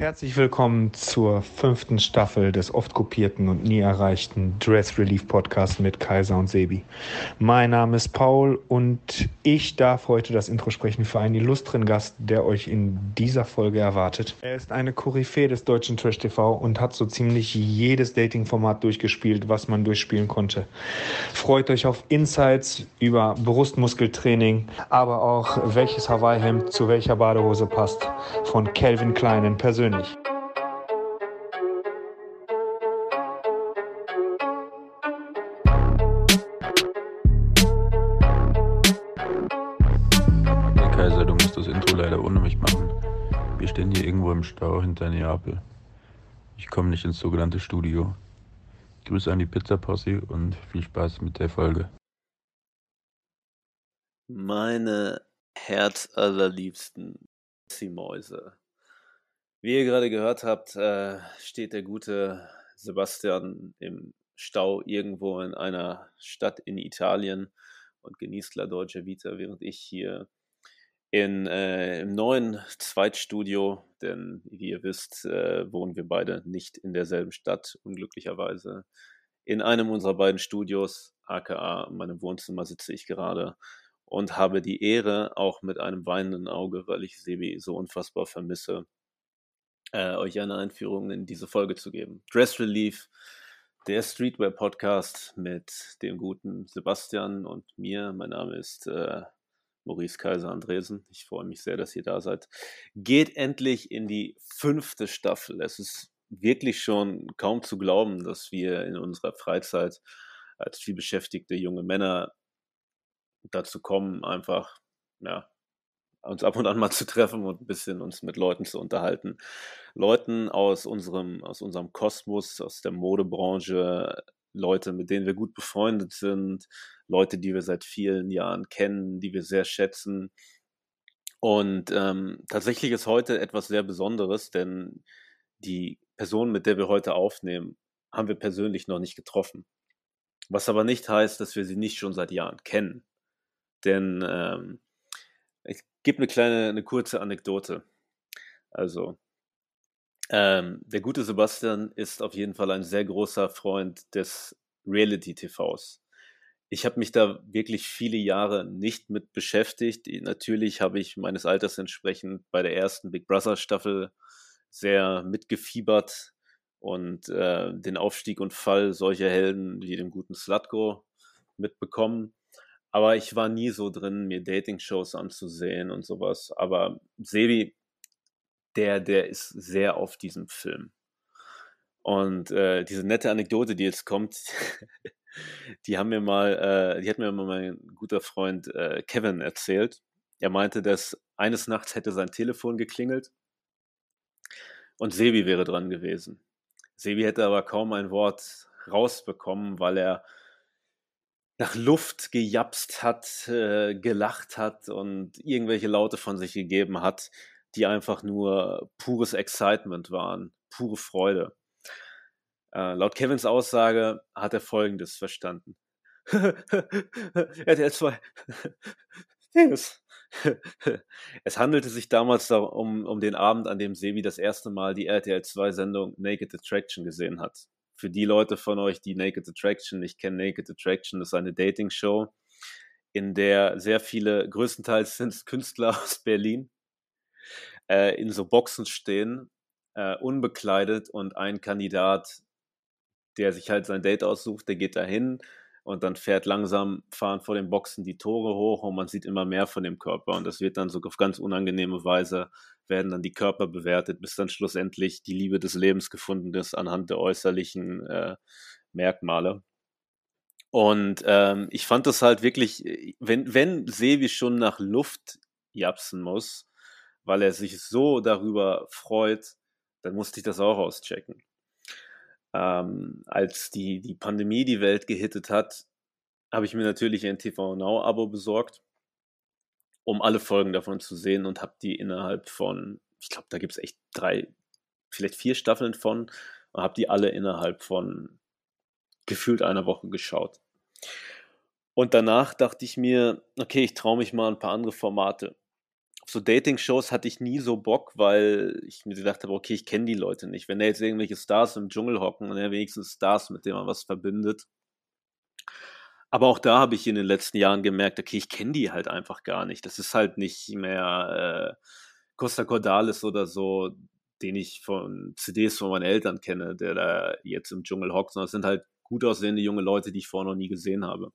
Herzlich willkommen zur fünften Staffel des oft kopierten und nie erreichten Dress Relief Podcast mit Kaiser und Sebi. Mein Name ist Paul und ich darf heute das Intro sprechen für einen illustren Gast, der euch in dieser Folge erwartet. Er ist eine Koryphäe des deutschen Trash TV und hat so ziemlich jedes Dating-Format durchgespielt, was man durchspielen konnte. Freut euch auf Insights über Brustmuskeltraining, aber auch welches Hawaii-Hemd zu welcher Badehose passt von Calvin Kleinen persönlich persönlich. Hey Kaiser, du musst das Intro leider ohne mich machen. Wir stehen hier irgendwo im Stau hinter Neapel. Ich komme nicht ins sogenannte Studio. Grüße an die Pizza-Posse und viel Spaß mit der Folge. Meine herzallerliebsten Mäuse. Wie ihr gerade gehört habt, äh, steht der gute Sebastian im Stau irgendwo in einer Stadt in Italien und genießt La Deutsche Vita, während ich hier in, äh, im neuen Zweitstudio, denn wie ihr wisst, äh, wohnen wir beide nicht in derselben Stadt, unglücklicherweise. In einem unserer beiden Studios, aka in meinem Wohnzimmer, sitze ich gerade und habe die Ehre, auch mit einem weinenden Auge, weil ich Sebi so unfassbar vermisse, äh, euch eine Einführung in diese Folge zu geben. Dress Relief, der Streetwear-Podcast mit dem guten Sebastian und mir. Mein Name ist äh, Maurice Kaiser Andresen. Ich freue mich sehr, dass ihr da seid. Geht endlich in die fünfte Staffel. Es ist wirklich schon kaum zu glauben, dass wir in unserer Freizeit als vielbeschäftigte junge Männer dazu kommen, einfach ja, uns ab und an mal zu treffen und ein bisschen uns mit Leuten zu unterhalten. Leuten aus unserem, aus unserem Kosmos, aus der Modebranche, Leute, mit denen wir gut befreundet sind, Leute, die wir seit vielen Jahren kennen, die wir sehr schätzen. Und ähm, tatsächlich ist heute etwas sehr Besonderes, denn die Person, mit der wir heute aufnehmen, haben wir persönlich noch nicht getroffen. Was aber nicht heißt, dass wir sie nicht schon seit Jahren kennen. Denn ähm, gebe eine kleine, eine kurze Anekdote. Also, ähm, der gute Sebastian ist auf jeden Fall ein sehr großer Freund des Reality-TVs. Ich habe mich da wirklich viele Jahre nicht mit beschäftigt. Natürlich habe ich meines Alters entsprechend bei der ersten Big Brother Staffel sehr mitgefiebert und äh, den Aufstieg und Fall solcher Helden wie dem guten Slutko mitbekommen. Aber ich war nie so drin, mir Dating-Shows anzusehen und sowas. Aber Sebi, der, der ist sehr auf diesem Film. Und äh, diese nette Anekdote, die jetzt kommt, die haben mir mal, äh, die hat mir mal mein guter Freund äh, Kevin erzählt. Er meinte, dass eines Nachts hätte sein Telefon geklingelt und Sebi wäre dran gewesen. Sebi hätte aber kaum ein Wort rausbekommen, weil er nach Luft gejapst hat, äh, gelacht hat und irgendwelche Laute von sich gegeben hat, die einfach nur pures Excitement waren, pure Freude. Äh, laut Kevins Aussage hat er Folgendes verstanden. RTL 2. Dennis. es handelte sich damals um, um den Abend, an dem Sebi das erste Mal die RTL 2 Sendung Naked Attraction gesehen hat für die Leute von euch, die Naked Attraction nicht kennen, Naked Attraction ist eine Dating-Show, in der sehr viele, größtenteils sind es Künstler aus Berlin, äh, in so Boxen stehen, äh, unbekleidet und ein Kandidat, der sich halt sein Date aussucht, der geht dahin und dann fährt langsam, fahren vor den Boxen die Tore hoch und man sieht immer mehr von dem Körper und das wird dann so auf ganz unangenehme Weise werden dann die Körper bewertet, bis dann schlussendlich die Liebe des Lebens gefunden ist anhand der äußerlichen äh, Merkmale. Und ähm, ich fand das halt wirklich, wenn, wenn Sevi schon nach Luft japsen muss, weil er sich so darüber freut, dann musste ich das auch auschecken. Ähm, als die, die Pandemie die Welt gehittet hat, habe ich mir natürlich ein TV Now-Abo besorgt um alle Folgen davon zu sehen und habe die innerhalb von, ich glaube, da gibt es echt drei, vielleicht vier Staffeln von und habe die alle innerhalb von gefühlt einer Woche geschaut. Und danach dachte ich mir, okay, ich traue mich mal ein paar andere Formate. So Dating-Shows hatte ich nie so Bock, weil ich mir gedacht habe, okay, ich kenne die Leute nicht. Wenn da jetzt irgendwelche Stars im Dschungel hocken und ja wenigstens Stars, mit denen man was verbindet. Aber auch da habe ich in den letzten Jahren gemerkt, okay, ich kenne die halt einfach gar nicht. Das ist halt nicht mehr äh, Costa Cordalis oder so, den ich von CDs von meinen Eltern kenne, der da jetzt im Dschungel hockt, sondern es sind halt gut aussehende junge Leute, die ich vorher noch nie gesehen habe.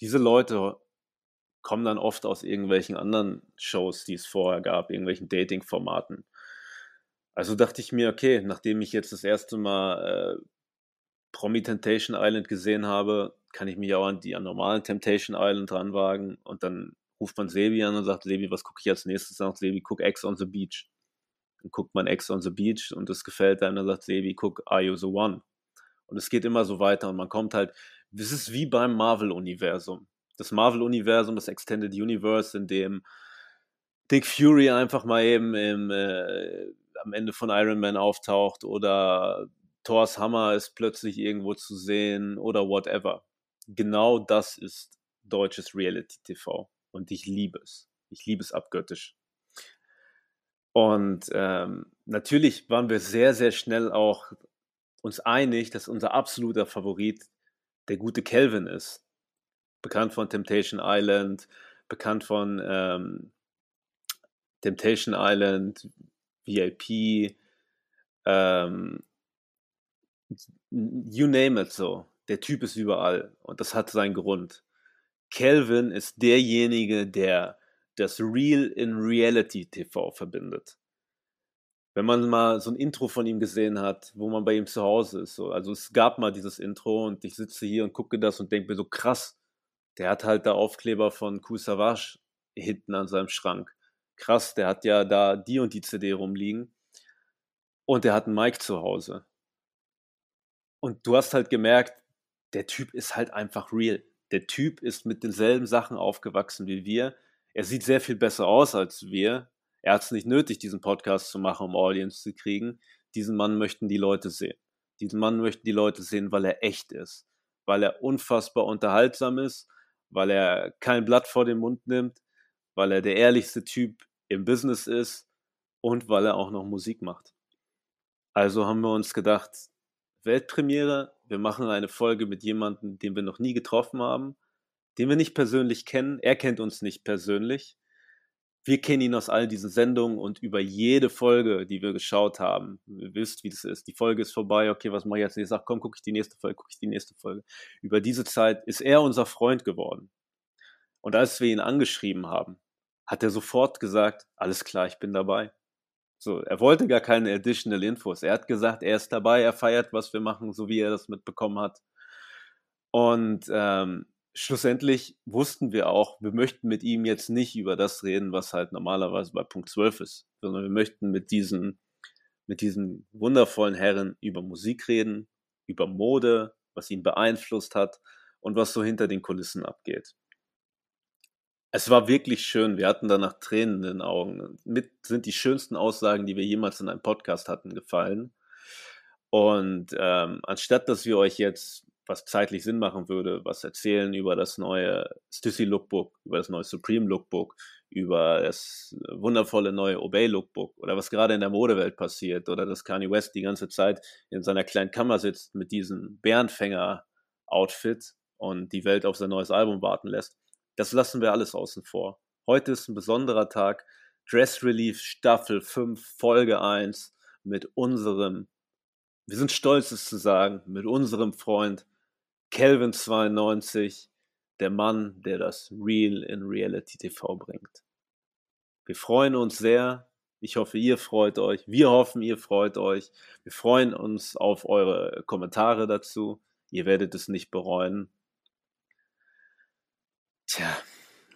Diese Leute kommen dann oft aus irgendwelchen anderen Shows, die es vorher gab, irgendwelchen Dating-Formaten. Also dachte ich mir, okay, nachdem ich jetzt das erste Mal äh, Promi Temptation Island gesehen habe, kann ich mich auch an die an normalen Temptation Island ranwagen und dann ruft man Sebi an und sagt, Sebi, was gucke ich als nächstes? Sagt Sebi, guck X on the Beach. Dann guckt man X on the Beach und das gefällt einem, dann sagt Sebi, guck Are You the One? Und es geht immer so weiter und man kommt halt, es ist wie beim Marvel-Universum. Das Marvel-Universum, das Extended Universe, in dem Dick Fury einfach mal eben im, äh, am Ende von Iron Man auftaucht oder Thors Hammer ist plötzlich irgendwo zu sehen oder whatever. Genau das ist deutsches Reality-TV und ich liebe es. Ich liebe es abgöttisch. Und ähm, natürlich waren wir sehr, sehr schnell auch uns einig, dass unser absoluter Favorit der gute Kelvin ist. Bekannt von Temptation Island, bekannt von ähm, Temptation Island, VIP, ähm, you name it so. Der Typ ist überall und das hat seinen Grund. Kelvin ist derjenige, der das Real in Reality TV verbindet wenn man mal so ein Intro von ihm gesehen hat, wo man bei ihm zu Hause ist. So. Also es gab mal dieses Intro und ich sitze hier und gucke das und denke mir so krass, der hat halt da Aufkleber von Kool Savage hinten an seinem Schrank. Krass, der hat ja da die und die CD rumliegen und der hat einen Mic zu Hause. Und du hast halt gemerkt, der Typ ist halt einfach real. Der Typ ist mit denselben Sachen aufgewachsen wie wir. Er sieht sehr viel besser aus als wir. Er hat es nicht nötig, diesen Podcast zu machen, um Audience zu kriegen. Diesen Mann möchten die Leute sehen. Diesen Mann möchten die Leute sehen, weil er echt ist, weil er unfassbar unterhaltsam ist, weil er kein Blatt vor den Mund nimmt, weil er der ehrlichste Typ im Business ist und weil er auch noch Musik macht. Also haben wir uns gedacht, Weltpremiere, wir machen eine Folge mit jemandem, den wir noch nie getroffen haben, den wir nicht persönlich kennen. Er kennt uns nicht persönlich wir kennen ihn aus all diesen Sendungen und über jede Folge, die wir geschaut haben, ihr wisst, wie das ist. Die Folge ist vorbei, okay, was mache ich jetzt? Ich sage, komm, gucke ich die nächste Folge, gucke ich die nächste Folge. Über diese Zeit ist er unser Freund geworden. Und als wir ihn angeschrieben haben, hat er sofort gesagt, alles klar, ich bin dabei. So, er wollte gar keine additional Infos. Er hat gesagt, er ist dabei, er feiert, was wir machen, so wie er das mitbekommen hat. Und ähm, schlussendlich wussten wir auch, wir möchten mit ihm jetzt nicht über das reden, was halt normalerweise bei Punkt 12 ist, sondern wir möchten mit diesen, mit diesen wundervollen Herren über Musik reden, über Mode, was ihn beeinflusst hat und was so hinter den Kulissen abgeht. Es war wirklich schön. Wir hatten danach Tränen in den Augen. Mit sind die schönsten Aussagen, die wir jemals in einem Podcast hatten, gefallen. Und ähm, anstatt dass wir euch jetzt was zeitlich Sinn machen würde, was erzählen über das neue Stussy Lookbook, über das neue Supreme Lookbook, über das wundervolle neue Obey Lookbook oder was gerade in der Modewelt passiert oder dass Kanye West die ganze Zeit in seiner kleinen Kammer sitzt mit diesem Bärenfänger-Outfit und die Welt auf sein neues Album warten lässt. Das lassen wir alles außen vor. Heute ist ein besonderer Tag. Dress Relief Staffel 5, Folge 1 mit unserem, wir sind stolz es zu sagen, mit unserem Freund Kelvin 92, der Mann, der das Real in Reality TV bringt. Wir freuen uns sehr. Ich hoffe, ihr freut euch. Wir hoffen, ihr freut euch. Wir freuen uns auf eure Kommentare dazu. Ihr werdet es nicht bereuen. Tja,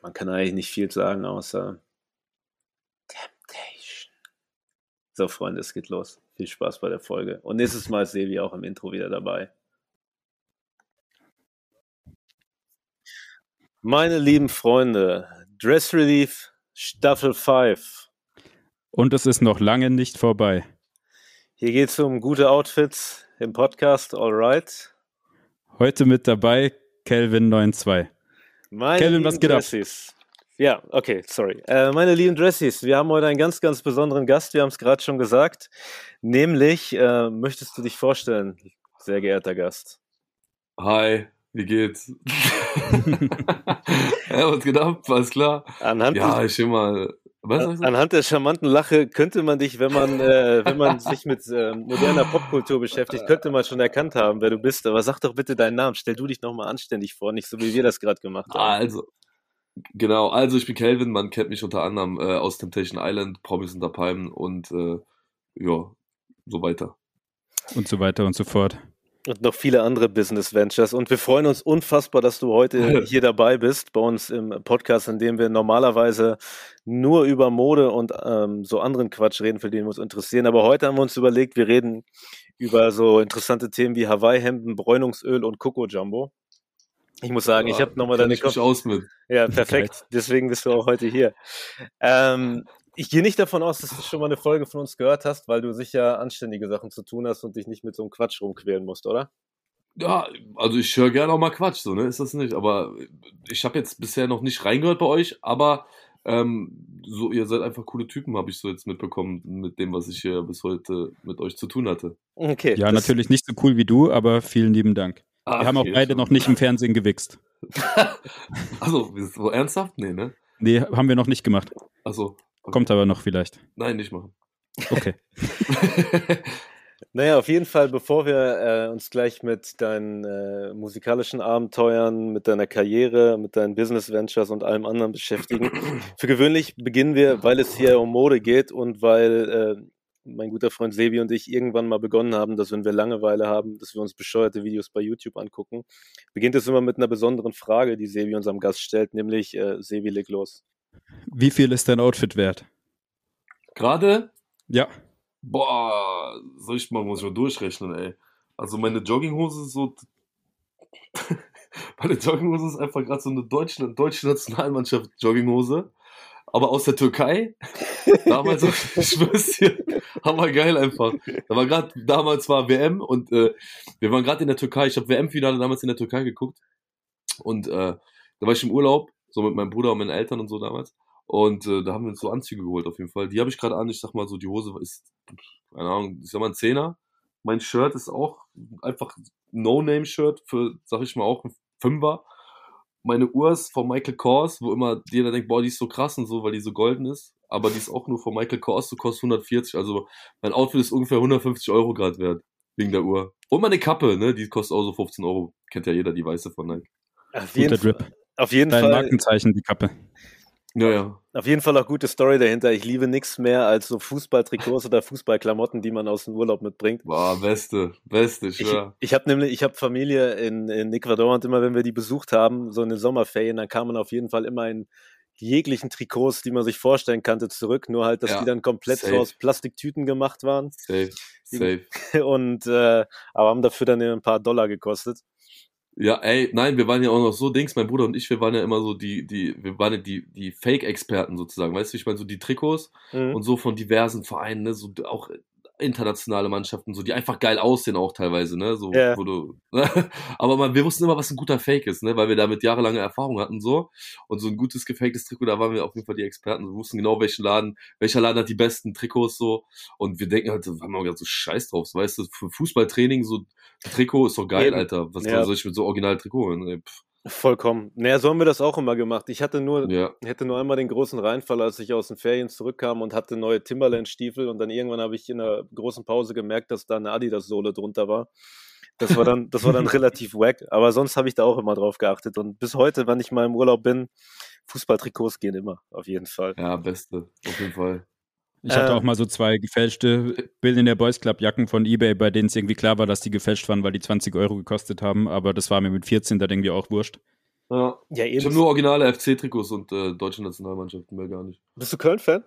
man kann eigentlich nicht viel sagen, außer Temptation. So, Freunde, es geht los. Viel Spaß bei der Folge. Und nächstes Mal ist Sevi auch im Intro wieder dabei. Meine lieben Freunde, Dress Relief Staffel 5. Und es ist noch lange nicht vorbei. Hier geht es um gute Outfits im Podcast, alright. Heute mit dabei Kelvin92. Meine Kelvin, was geht Dressis, ab? Ja, okay, sorry. Äh, meine lieben Dressies, wir haben heute einen ganz, ganz besonderen Gast, wir haben es gerade schon gesagt. Nämlich, äh, möchtest du dich vorstellen, sehr geehrter Gast? Hi, wie geht's? ja, was geht ab? Alles klar? Anhand ja, ich. Was, was, Anhand der charmanten Lache könnte man dich, wenn man, äh, wenn man sich mit äh, moderner Popkultur beschäftigt, könnte man schon erkannt haben, wer du bist. Aber sag doch bitte deinen Namen. Stell du dich nochmal anständig vor, nicht so wie wir das gerade gemacht haben. Also, genau. Also, ich bin Kelvin. Man kennt mich unter anderem äh, aus Temptation Island, Promis unter Palmen und äh, ja, so weiter. Und so weiter und so fort und noch viele andere Business Ventures. Und wir freuen uns unfassbar, dass du heute hier dabei bist bei uns im Podcast, in dem wir normalerweise nur über Mode und ähm, so anderen Quatsch reden, für den wir uns interessieren. Aber heute haben wir uns überlegt, wir reden über so interessante Themen wie Hawaii-Hemden, Bräunungsöl und Coco Jumbo. Ich muss sagen, ja, ich habe nochmal deine Kopf. aus mit. Ja, perfekt. Deswegen bist du auch heute hier. Ähm, ich gehe nicht davon aus, dass du schon mal eine Folge von uns gehört hast, weil du sicher anständige Sachen zu tun hast und dich nicht mit so einem Quatsch rumquälen musst, oder? Ja, also ich höre gerne auch mal Quatsch, so, ne? Ist das nicht. Aber ich habe jetzt bisher noch nicht reingehört bei euch, aber ähm, so, ihr seid einfach coole Typen, habe ich so jetzt mitbekommen, mit dem, was ich hier bis heute mit euch zu tun hatte. Okay. Ja, natürlich nicht so cool wie du, aber vielen lieben Dank. Ach, Wir haben auch beide noch nicht im Fernsehen gewichst. also, so ernsthaft? Nee, ne? Nee, haben wir noch nicht gemacht. Also, Okay. Kommt aber noch vielleicht. Nein, nicht machen. Okay. naja, auf jeden Fall, bevor wir äh, uns gleich mit deinen äh, musikalischen Abenteuern, mit deiner Karriere, mit deinen Business Ventures und allem anderen beschäftigen, für gewöhnlich beginnen wir, weil es hier um Mode geht und weil äh, mein guter Freund Sebi und ich irgendwann mal begonnen haben, dass wenn wir Langeweile haben, dass wir uns bescheuerte Videos bei YouTube angucken, beginnt es immer mit einer besonderen Frage, die Sebi unserem Gast stellt, nämlich äh, Sebi, leg los. Wie viel ist dein Outfit wert? Gerade? Ja. Boah, soll ich mal, muss ich mal durchrechnen, ey. Also meine Jogginghose ist so. meine Jogginghose ist einfach gerade so eine deutsche, deutsche Nationalmannschaft Jogginghose. Aber aus der Türkei. damals, ich schwör's dir, hammer geil einfach. Da war gerade, damals war WM und äh, wir waren gerade in der Türkei. Ich habe WM-Finale damals in der Türkei geguckt. Und äh, da war ich im Urlaub so mit meinem Bruder und meinen Eltern und so damals. Und äh, da haben wir uns so Anzüge geholt auf jeden Fall. Die habe ich gerade an. Ich sag mal so, die Hose ist, keine Ahnung, ich sag mal ein Zehner. Mein Shirt ist auch einfach No-Name-Shirt für, sag ich mal, auch ein Fünfer. Meine Uhr ist von Michael Kors, wo immer jeder denkt, boah, die ist so krass und so, weil die so golden ist. Aber die ist auch nur von Michael Kors, so kostet 140. Also mein Outfit ist ungefähr 150 Euro gerade wert. Wegen der Uhr. Und meine Kappe, ne, die kostet auch so 15 Euro. Kennt ja jeder, die weiße von Nike. Auf jeden, Fall, auf jeden Dein Fall. Markenzeichen, die Kappe. Ja, ja. Auf jeden Fall auch gute Story dahinter. Ich liebe nichts mehr als so Fußballtrikots oder Fußballklamotten, die man aus dem Urlaub mitbringt. Boah, beste, beste, ich Ich, ich habe nämlich, ich habe Familie in, in Ecuador und immer, wenn wir die besucht haben, so in den Sommerferien, dann kam man auf jeden Fall immer in jeglichen Trikots, die man sich vorstellen kannte, zurück. Nur halt, dass ja, die dann komplett safe. so aus Plastiktüten gemacht waren. Safe, safe. Und äh, aber haben dafür dann ein paar Dollar gekostet. Ja, ey, nein, wir waren ja auch noch so Dings, mein Bruder und ich, wir waren ja immer so die, die, wir waren ja die, die Fake-Experten sozusagen, weißt du, ich meine, so die Trikots mhm. und so von diversen Vereinen, ne, so auch internationale Mannschaften, so die einfach geil aussehen auch teilweise, ne? So, yeah. wo du, ne? Aber man, wir wussten immer, was ein guter Fake ist, ne? Weil wir damit jahrelange Erfahrung hatten so. Und so ein gutes gefaktes Trikot, da waren wir auf jeden Fall die Experten. Wir wussten genau, welchen Laden, welcher Laden hat die besten Trikots so. Und wir denken halt, haben wir gedacht, so scheiß drauf. So, weißt du, für Fußballtraining, so Trikot ist doch geil, Eben. Alter. Was ja. soll ich mit so original Trikot? Ey, pff. Vollkommen. Naja, so haben wir das auch immer gemacht. Ich hatte nur, ja. hätte nur einmal den großen Reinfall, als ich aus den Ferien zurückkam und hatte neue Timberland-Stiefel und dann irgendwann habe ich in einer großen Pause gemerkt, dass da eine Adidas-Sohle drunter war. Das war dann, das war dann relativ wack, aber sonst habe ich da auch immer drauf geachtet und bis heute, wenn ich mal im Urlaub bin, Fußballtrikots gehen immer, auf jeden Fall. Ja, beste, auf jeden Fall. Ich hatte ähm, auch mal so zwei gefälschte Billionaire Boys Club Jacken von eBay, bei denen es irgendwie klar war, dass die gefälscht waren, weil die 20 Euro gekostet haben. Aber das war mir mit 14 da irgendwie auch wurscht. Ja, ja ich habe nur originale FC-Trikots und äh, deutsche Nationalmannschaften mehr gar nicht. Bist du Köln-Fan?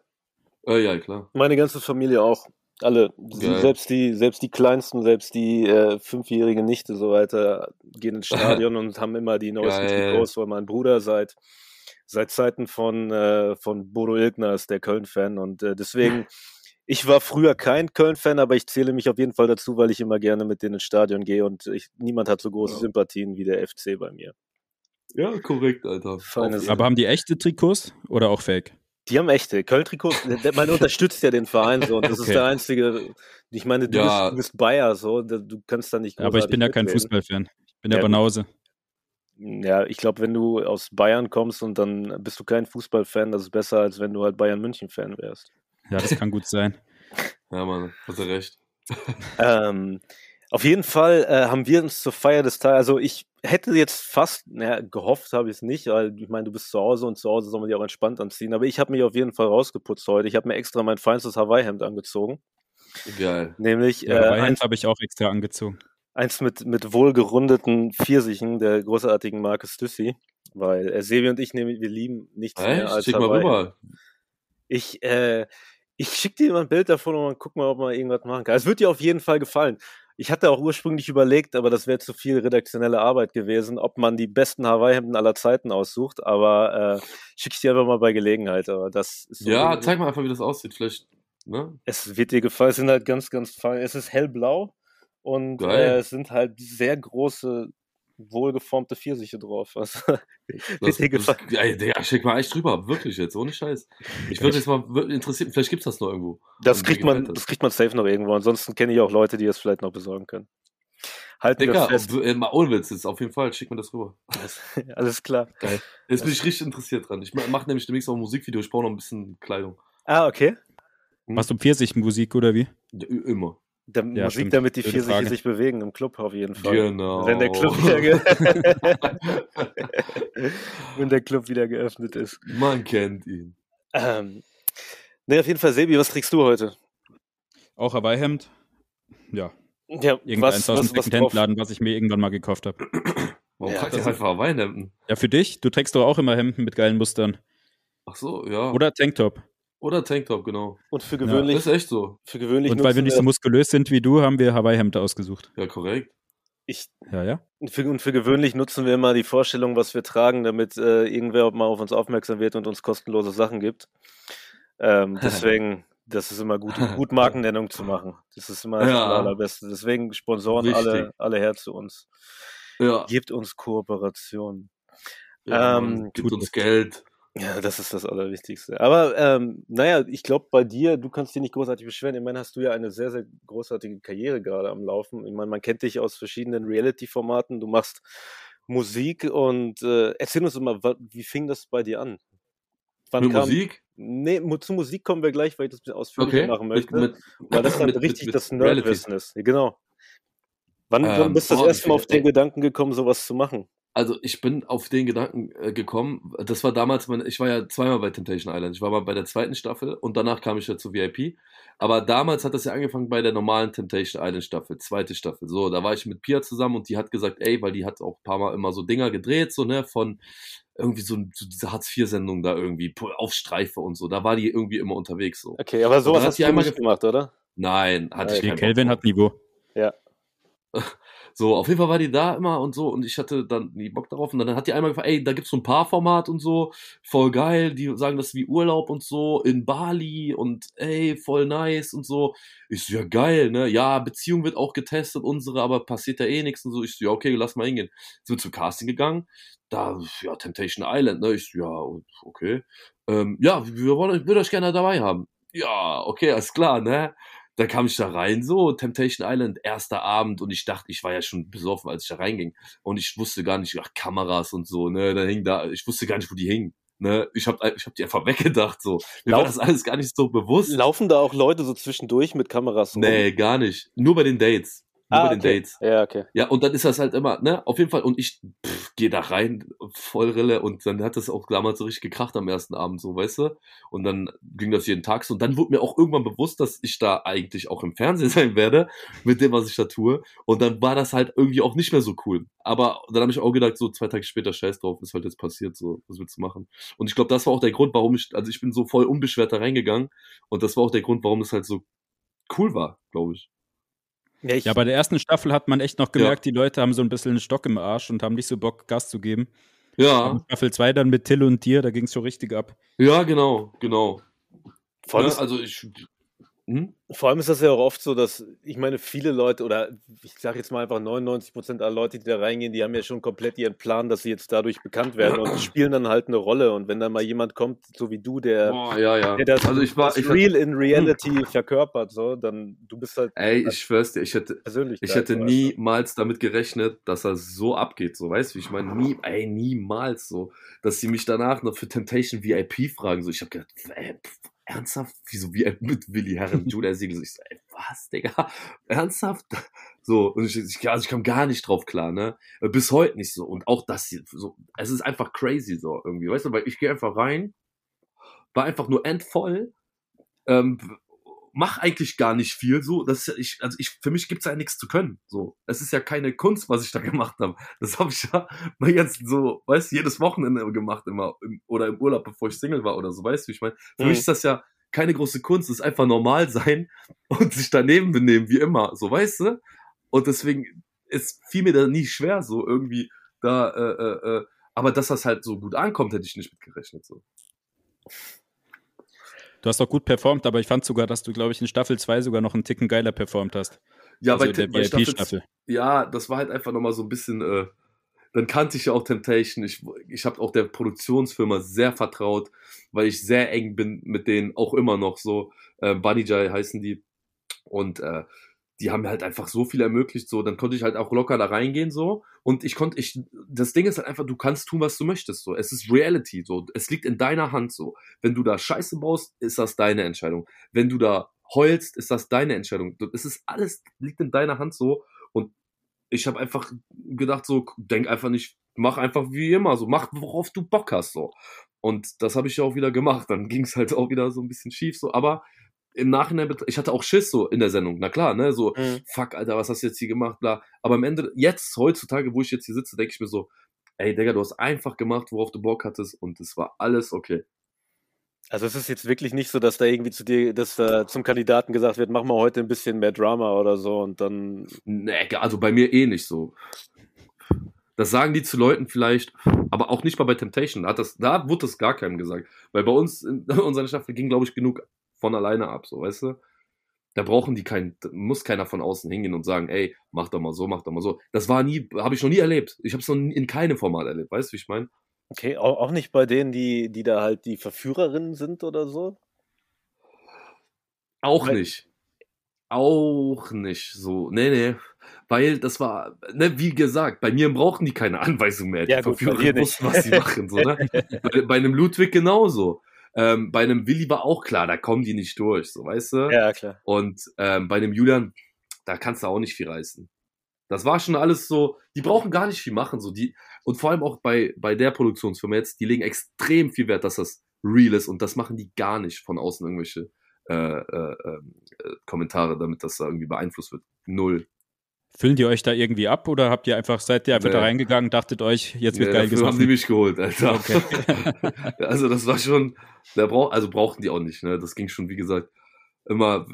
Äh, ja, klar. Meine ganze Familie auch. Alle, selbst die, selbst die Kleinsten, selbst die äh, fünfjährige Nichte so weiter, gehen ins Stadion und haben immer die neuesten Geil. Trikots, weil mein Bruder seit seit Zeiten von, äh, von Bodo Ilgner ist der Köln-Fan und äh, deswegen, ich war früher kein Köln-Fan, aber ich zähle mich auf jeden Fall dazu, weil ich immer gerne mit denen ins Stadion gehe und ich, niemand hat so große ja. Sympathien wie der FC bei mir. Ja, korrekt, Alter. Feine. Aber haben die echte Trikots oder auch Fake? Die haben echte. Köln-Trikots, der- man unterstützt ja den Verein so. Und das ist Okay. der einzige. Ich meine, du, Ja. bist, du bist Bayer so, du kannst da nicht. Aber ich bin ja kein. Fußballfan. Ich bin ja, Ja, gut. Banause. Ja, ich glaube, wenn du aus Bayern kommst und dann bist du kein Fußballfan, das ist besser, als wenn du halt Bayern München-Fan wärst. Ja, das kann gut sein. Ja, Mann, hast du recht. Ähm, auf jeden Fall äh, haben wir uns zur Feier des Tages, also ich hätte jetzt fast, naja, gehofft habe ich es nicht, weil ich meine, du bist zu Hause und zu Hause soll man dich auch entspannt anziehen, aber ich habe mich auf jeden Fall rausgeputzt heute. Ich habe mir extra mein feinstes Hawaii-Hemd angezogen, Geil. nämlich Ja, äh, eins, habe ich auch extra angezogen. Eins mit, mit wohlgerundeten Pfirsichen der großartigen Marke Stüssi, weil äh, Sebi und ich, nehmen, wir lieben nichts mehr Echt? als Schick mal Hawaii. rüber. Ich, äh, ich schicke dir mal ein Bild davon und mal gucken mal, ob man irgendwas machen kann. Es wird dir auf jeden Fall gefallen. Ich hatte auch ursprünglich überlegt, aber das wäre zu viel redaktionelle Arbeit gewesen, ob man die besten Hawaii-Hemden aller Zeiten aussucht. Aber äh, schicke ich dir einfach mal bei Gelegenheit. Aber das so Ja, irgendwie- zeig mal einfach, wie das aussieht. Vielleicht, ne? Es wird dir gefallen. Es sind halt ganz, ganz fein. Es ist hellblau und Geil. äh, es sind halt sehr große, wohlgeformte Pfirsiche drauf. Also, wird Das, dir das, Digga, schick mal echt rüber. Wirklich jetzt, ohne Scheiß. Ich würde jetzt mal wirklich interessieren, vielleicht gibt's das noch irgendwo. Das kriegt man, das kriegt man safe noch irgendwo. Ansonsten kenne ich auch Leute, die das vielleicht noch besorgen können. Wir Digga, äh, mal ohne Witz, jetzt auf jeden Fall, schick mir das rüber. Alles, klar. Jetzt bin ich richtig interessiert dran. Ich mache nämlich demnächst auch ein Musikvideo, ich brauche noch ein bisschen Kleidung. Ah, okay. Machst du Pfirsichmusik oder wie? Ja, immer. Der Ja, Musik, stimmt. damit die Blöde Pfirsiche Frage. sich bewegen im Club auf jeden Fall. Genau. Wenn der Club wieder ge wenn der Club wieder geöffnet ist. Man kennt ihn. Ähm, ne, auf jeden Fall, Sebi, was trägst du heute? Auch Hawaii-Hemd? Ja, Ja, irgendeins aus dem Secondhand-Laden, was ich mir irgendwann mal gekauft habe. Warum Ja, tragt das ihr einfach Hawaiian-Hemden? Ja, für dich? Du trägst doch auch immer Hemden mit geilen Mustern. Ach so, ja. Oder, Oder Tanktop. Genau. Und für Ja, gewöhnlich, Das ist echt so. für gewöhnlich Und weil wir nicht so muskulös sind wie du, haben wir Hawaii-Hemd ausgesucht. Ja, korrekt. ich, Ja, ja. und für, und für gewöhnlich nutzen wir immer die Vorstellung, was wir tragen, damit äh, irgendwer mal auf uns aufmerksam wird und uns kostenlose Sachen gibt. Ähm, deswegen, das ist immer gut, gut Markennennung zu machen. Das ist immer das Ja. allerbeste. Deswegen Sponsoren alle, alle her zu uns. Ja. Gebt uns Kooperation. ja Ähm, gibt tut uns. Geld. Ja, das ist das Allerwichtigste. Aber ähm, naja, ich glaube bei dir, du kannst dich nicht großartig beschweren. Ich meine, hast du ja eine sehr, sehr großartige Karriere gerade am Laufen. Ich meine, man kennt dich aus verschiedenen Reality-Formaten. Du machst Musik und äh, erzähl uns mal, wie fing das bei dir an? Wann Mit kam, Musik? Nee, zu Musik kommen wir gleich, weil ich das ein bisschen ausführlicher Okay. machen Mit, möchte. mit, weil das dann mit- richtig mit- das mit. Nerd-Wissen ist. Genau. Wann, wann Ähm, bist du das erste Mal auf den Gedanken gekommen, sowas zu machen? Also ich bin auf den Gedanken äh, gekommen, das war damals, mein, ich war ja zweimal bei Temptation Island. Ich war mal bei der zweiten Staffel und danach kam ich ja zu VIP. Aber damals hat das ja angefangen bei der normalen Temptation Island Staffel, zweite Staffel. So, da war ich mit Pia zusammen und die hat gesagt, ey, weil die hat auch ein paar Mal immer so Dinger gedreht, so, ne, von irgendwie so, so diese Hartz-IV-Sendung da irgendwie, auf Streife und so. Da war die irgendwie immer unterwegs so. Okay, aber sowas hat hast du einmal nicht ge- gemacht, oder? Nein, hatte ich Okay. keinen Bock Kelvin hat Niveau. So, auf jeden Fall war die da immer und so und ich hatte dann nie Bock darauf und dann hat die einmal gefragt, ey, da gibt's so ein Paarformat und so, voll geil, die sagen das ist wie Urlaub und so in Bali und ey, voll nice und so. Ich so, ja geil, ne? Ja, Beziehung wird auch getestet, unsere, aber passiert ja eh nichts und so. Ich so, ja, okay, lass mal hingehen. Sind wir zum Casting gegangen, da, ja, Temptation Island, ne? Ich so, ja, okay. Ähm, ja, wir wollen, ich würde euch gerne dabei haben. Ja, okay, alles klar, ne? Dann kam ich da rein, so, Temptation Island, erster Abend, und ich dachte, ich war ja schon besoffen, als ich da reinging. Und ich wusste gar nicht, ach, Kameras und so, ne, da hing da, ich wusste gar nicht, wo die hingen. Ne, ich hab, ich hab die einfach weggedacht, so. Mir war Lauf- das alles gar nicht so bewusst. Laufen da auch Leute so zwischendurch mit Kameras rum? Nee, gar nicht. Nur bei den Dates. Nur Ah, bei den okay. Dates. Ja, okay. Ja, und dann ist das halt immer, ne, auf jeden Fall, und ich gehe da rein, voll Rille, und dann hat das auch damals so richtig gekracht am ersten Abend, so, weißt du? Und dann ging das jeden Tag so, und dann wurde mir auch irgendwann bewusst, dass ich da eigentlich auch im Fernsehen sein werde, mit dem, was ich da tue, und dann war das halt irgendwie auch nicht mehr so cool. Aber dann habe ich auch gedacht, so zwei Tage später, scheiß drauf, ist halt jetzt passiert, so, was willst du machen? Und ich glaube, das war auch der Grund, warum ich, also ich bin so voll unbeschwert da reingegangen, und das war auch der Grund, warum es halt so cool war, glaube ich. Ja, Ja, bei der ersten Staffel hat man echt noch gemerkt, die Leute haben so ein bisschen einen Stock im Arsch und haben nicht so Bock, Gas zu geben. Ja, Staffel 2 dann mit Till und dir, da ging es schon richtig ab. ja, genau, genau. voll Ne, ist, also ich, hm? Vor allem ist das ja auch oft so, dass ich meine, viele Leute oder ich sage jetzt mal einfach 99 Prozent aller Leute, die da reingehen, die haben ja schon komplett ihren Plan, dass sie jetzt dadurch bekannt werden und spielen dann halt eine Rolle. Und wenn da mal jemand kommt, so wie du, der, oh, ja, ja. der das, also ich war, ich Real in Reality verkörpert, so, dann du bist halt. Ey, ich schwör's dir, ich hätte, persönlich ich hätte niemals damit gerechnet, dass er so abgeht, so weißt du, ich meine, nie, ey, niemals so, dass sie mich danach noch für Temptation VIP fragen. So, ich habe gedacht, ey, pff, ernsthaft? Wieso wie mit Willi Herren, Julia Siegel? Ich so, ey, was, Digga? Ernsthaft? So, und ich, ich, also ich kam gar nicht drauf klar, ne? Bis heute nicht so. Und auch das hier, so, es ist einfach crazy so irgendwie, weißt du, weil ich gehe einfach rein, war einfach nur endvoll, ähm, mach eigentlich gar nicht viel so. Das ist ja, ich, also ich, für mich gibt's ja nichts zu können. So, es ist ja keine Kunst, was ich da gemacht habe. Das habe ich ja mal jetzt so, weißt du, jedes Wochenende gemacht immer im, oder im Urlaub, bevor ich Single war oder so, weißt du, ich meine, für mhm. mich ist das ja keine große Kunst, es ist einfach normal sein und sich daneben benehmen, wie immer, so, weißt du? Und deswegen ist fiel mir da nie schwer, so irgendwie da, äh, äh, äh, aber dass das halt so gut ankommt, hätte ich nicht mitgerechnet, so. Du hast auch gut performt, aber ich fand sogar, dass du, glaube ich, in Staffel 2 sogar noch einen Ticken geiler performt hast. Ja, also bei, der bei Staffel, Staffel. Ja, das war halt einfach nochmal so ein bisschen, äh, dann kannte ich ja auch Temptation. Ich, ich habe auch der Produktionsfirma sehr vertraut, weil ich sehr eng bin mit denen, auch immer noch so. Äh, Bunny Jai heißen die. Und äh, die haben mir halt einfach so viel ermöglicht, so, dann konnte ich halt auch locker da reingehen, so, und ich konnte, ich, das Ding ist halt einfach, du kannst tun, was du möchtest, so, es ist Reality, so, es liegt in deiner Hand, so, wenn du da Scheiße baust, ist das deine Entscheidung, wenn du da heulst, ist das deine Entscheidung, es ist alles, liegt in deiner Hand, so, und ich habe einfach gedacht, so, denk einfach nicht, mach einfach wie immer, so, mach, worauf du Bock hast, so, und das habe ich ja auch wieder gemacht, dann ging es halt auch wieder so ein bisschen schief, so, aber im Nachhinein, ich hatte auch Schiss so in der Sendung, na klar, ne, so, mhm. fuck, Alter, was hast du jetzt hier gemacht, bla. Aber am Ende, jetzt, heutzutage, wo ich jetzt hier sitze, denke ich mir so, ey, Digga, du hast einfach gemacht, worauf du Bock hattest und es war alles okay. Also es ist jetzt wirklich nicht so, dass da irgendwie zu dir, dass äh, zum Kandidaten gesagt wird, mach mal heute ein bisschen mehr Drama oder so und dann. Nee, also bei mir eh nicht so. Das sagen die zu Leuten vielleicht, aber auch nicht mal bei Temptation. Da, hat das, da wurde das gar keinem gesagt. Weil bei uns in unserer Staffel ging, glaube ich, genug von alleine ab, so, weißt du? Da brauchen die kein, muss keiner von außen hingehen und sagen, ey, mach doch mal so, mach doch mal so. Das war nie, habe ich noch nie erlebt. Ich habe es noch in keinem Format erlebt, weißt du, wie ich meine? Okay, auch, nicht bei denen, die, die da halt die Verführerinnen sind oder so? Auch Weil, nicht. Auch nicht so. Nee, nee. Weil das war, ne, wie gesagt, bei mir brauchen die keine Anweisung mehr. Die ja, Verführer wussten, was sie machen. So, ne? bei, bei einem Ludwig genauso. Ähm, bei einem Willi war auch klar, da kommen die nicht durch, so weißt du? Ja, klar. Und ähm, bei einem Julian, da kannst du auch nicht viel reißen. Das war schon alles so, die brauchen gar nicht viel machen, so die, und vor allem auch bei, bei der Produktionsfirma jetzt, die legen extrem viel Wert, dass das real ist und das machen die gar nicht von außen irgendwelche äh, äh, ähm, äh, Kommentare, damit das da irgendwie beeinflusst wird. Null. Füllen die euch da irgendwie ab oder habt ihr einfach, seid ihr einfach nee. da reingegangen, dachtet euch, jetzt wird nee, geil gesoffen? haben die mich geholt, Alter. Okay. also das war schon, da brauch, also brauchten die auch nicht, ne? Das ging schon, wie gesagt, immer,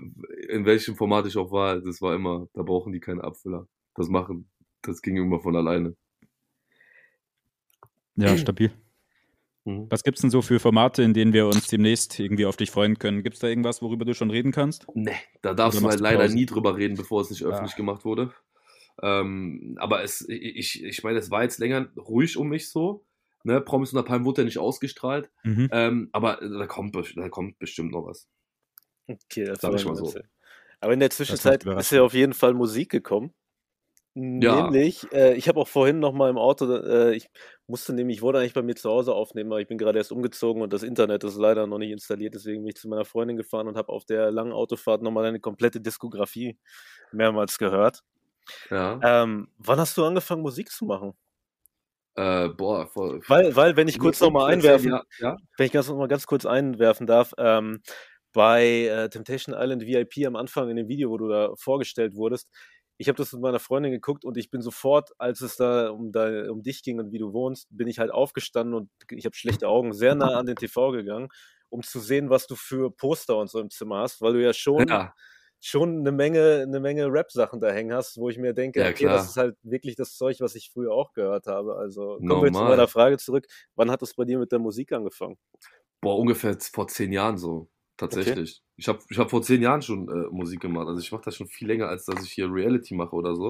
in welchem Format ich auch war, das war immer, da brauchen die keine Abfüller. Das machen, das ging immer von alleine. Ja, stabil. Mhm. Was gibt's denn so für Formate, in denen wir uns demnächst irgendwie auf dich freuen können? Gibt's da irgendwas, worüber du schon reden kannst? Nee, da darfst du halt leider nie drüber reden, bevor es nicht öffentlich ja. gemacht wurde. Ähm, aber es, ich, ich meine, es war jetzt länger ruhig um mich so. Ne? Promis unter Palmen wurde ja nicht ausgestrahlt. Mhm. Ähm, aber da kommt, da kommt bestimmt noch was. Okay, das sag ich mal so. Aber in der Zwischenzeit ist ja auf jeden Fall Musik gekommen. Ja. Nämlich, äh, ich habe auch vorhin noch mal im Auto, äh, ich musste nämlich, ich wollte eigentlich bei mir zu Hause aufnehmen, aber ich bin gerade erst umgezogen und das Internet ist leider noch nicht installiert, deswegen bin ich zu meiner Freundin gefahren und habe auf der langen Autofahrt nochmal eine komplette Diskografie mehrmals gehört. Ja. Ähm, wann hast du angefangen, Musik zu machen? Äh, boah, voll. Weil, weil, wenn ich kurz nochmal einwerfen, ja, ja? wenn ich ganz, noch mal ganz kurz einwerfen darf, ähm, bei äh, Temptation Island VIP am Anfang in dem Video, wo du da vorgestellt wurdest, ich habe das mit meiner Freundin geguckt und ich bin sofort, als es da um, da um dich ging und wie du wohnst, bin ich halt aufgestanden und ich habe schlechte Augen, sehr nah an den TV gegangen, um zu sehen, was du für Poster und so im Zimmer hast, weil du ja schon ja schon eine Menge, eine Menge Rap-Sachen da hängen hast, wo ich mir denke, ja, okay, das ist halt wirklich das Zeug, was ich früher auch gehört habe. Also kommen Normal. wir zu meiner Frage zurück. Wann hat es bei dir mit der Musik angefangen? Boah, ungefähr vor zehn Jahren so, tatsächlich. Ich habe ich hab vor zehn Jahren schon äh, Musik gemacht. Also ich mache das schon viel länger, als dass ich hier Reality mache oder so.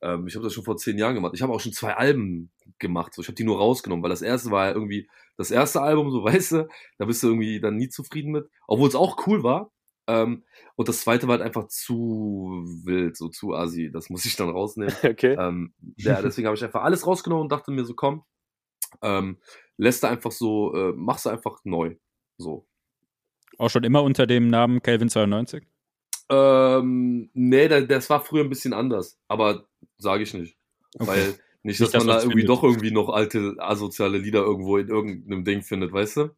Ähm, ich habe das schon vor zehn Jahren gemacht. Ich habe auch schon zwei Alben gemacht. So. Ich habe die nur rausgenommen, weil das erste war ja irgendwie das erste Album, so weißt du, da bist du irgendwie dann nie zufrieden mit. Obwohl es auch cool war. Ähm, und das zweite war halt einfach zu wild, so zu assi. Das muss ich dann rausnehmen. Okay. Ähm, ja, deswegen habe ich einfach alles rausgenommen und dachte mir so, komm, ähm, lässt einfach so, äh, machst du einfach neu. So. Auch schon immer unter dem Namen Kelvin92? Ähm, nee, das, das war früher ein bisschen anders, aber sage ich nicht. Okay. Weil nicht, dass Nicht, dass man da irgendwie findet. doch irgendwie noch alte asoziale Lieder irgendwo in irgendeinem Ding findet, weißt du?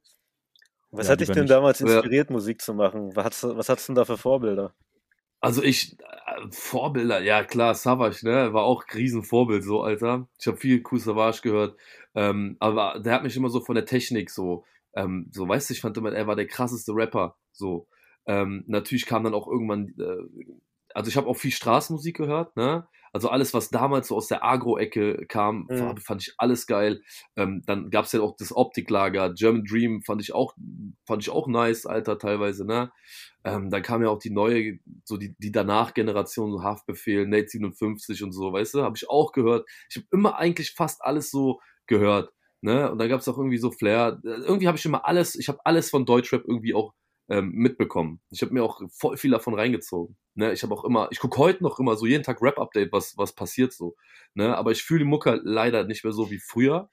Was Ja, hat dich denn nicht. damals Ja. inspiriert, Musik zu machen? Was hast, du- was hast du denn da für Vorbilder? Also ich, äh, Vorbilder, ja klar, Savage, ne, war auch ein Riesenvorbild, so, Alter. Ich habe viel Cool Savage gehört, ähm, aber der hat mich immer so von der Technik so, ähm, so, weißt du, ich fand immer, er war der krasseste Rapper, so. Ähm, natürlich kam dann auch irgendwann, äh, also ich habe auch viel Straßenmusik gehört, ne, also alles, was damals so aus der Agro-Ecke kam, Mhm. fand- ich alles geil. Ähm, dann gab's ja auch das Optiklager, German Dream fand ich auch, fand ich auch nice, Alter, teilweise, ne. Ähm, dann kam ja auch die neue, so die, die danach Generation, so Haftbefehl, Nate 57 und so, weißt du, habe ich auch gehört. Ich habe immer eigentlich fast alles so gehört, ne? Und dann gab's auch irgendwie so Flair. Äh, Irgendwie habe ich immer alles, ich habe alles von Deutschrap irgendwie auch ähm, mitbekommen. Ich habe mir auch voll viel davon reingezogen. Ne? Ich habe auch immer, ich gucke heute noch immer so jeden Tag Rap-Update, was, was passiert so. Ne? Aber ich fühle die Mucke leider nicht mehr so wie früher.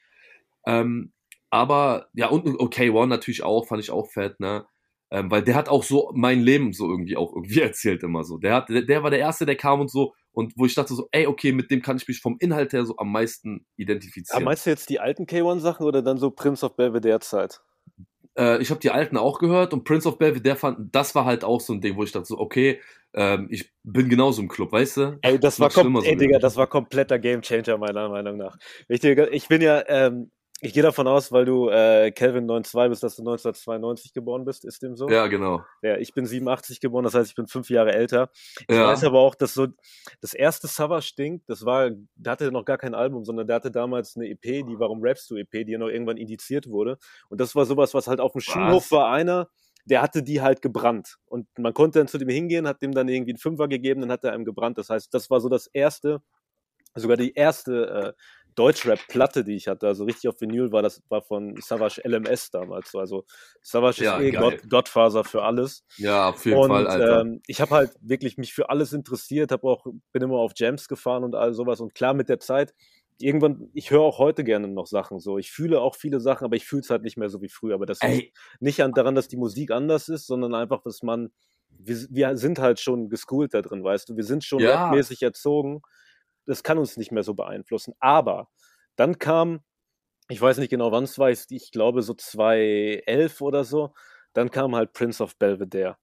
Ähm, aber ja, und okay, One natürlich auch, fand ich auch fett, ne? Ähm, weil der hat auch so mein Leben so irgendwie auch irgendwie erzählt immer so. Der hat, der, der war der Erste, der kam und so, und wo ich dachte so, ey, okay, mit dem kann ich mich vom Inhalt her so am meisten identifizieren. meinst du jetzt die alten K1-Sachen oder dann so Prince of Belvedere-Zeit? Äh, ich habe die alten auch gehört und Prince of Belvedere fand, das war halt auch so ein Ding, wo ich dachte so, okay, ähm, ich bin genauso im Club, weißt du? Ey, das war, kom ey. Digga, das war kompletter Gamechanger meiner Meinung nach. Ich, ich bin ja, ähm, ich gehe davon aus, weil du äh, Kelvin 92 bist, dass du 1992 geboren bist, ist dem so? Ja, genau. Ja, ich bin 87 geboren, das heißt, ich bin fünf Jahre älter. Ich Ja. weiß aber auch, dass so das erste Savage Ding, das war, der hatte noch gar kein Album, sondern der hatte damals eine EP, die Warum Raps du EP, die ja noch irgendwann indiziert wurde. Und das war sowas, was halt auf dem Schulhof war einer, der hatte die halt gebrannt. Und man konnte dann zu dem hingehen, hat dem dann irgendwie einen Fünfer gegeben, dann hat er einem gebrannt. Das heißt, das war so das erste, sogar die erste äh, Deutschrap-Platte, die ich hatte, also richtig auf Vinyl war, das war von Savage LMS damals. so. Also Savage Ja, ist eh. Gott, Gottfaser für alles. Ja, auf jeden Und Fall, Alter. ähm, ich habe halt wirklich mich für alles interessiert, habe auch bin immer auf Jams gefahren und all sowas. Und klar mit der Zeit irgendwann, ich höre auch heute gerne noch Sachen so. Ich fühle auch viele Sachen, aber ich fühle es halt nicht mehr so wie früher. Aber das liegt nicht an, daran, dass die Musik anders ist, sondern einfach, dass man, wir, wir sind halt schon geschoolt da drin, weißt du. Wir sind schon Ja. erzogen. Das kann uns nicht mehr so beeinflussen. Aber dann kam, ich weiß nicht genau, wann es war, ich, glaube so 2011 oder so, dann kam halt Prince of Belvedere.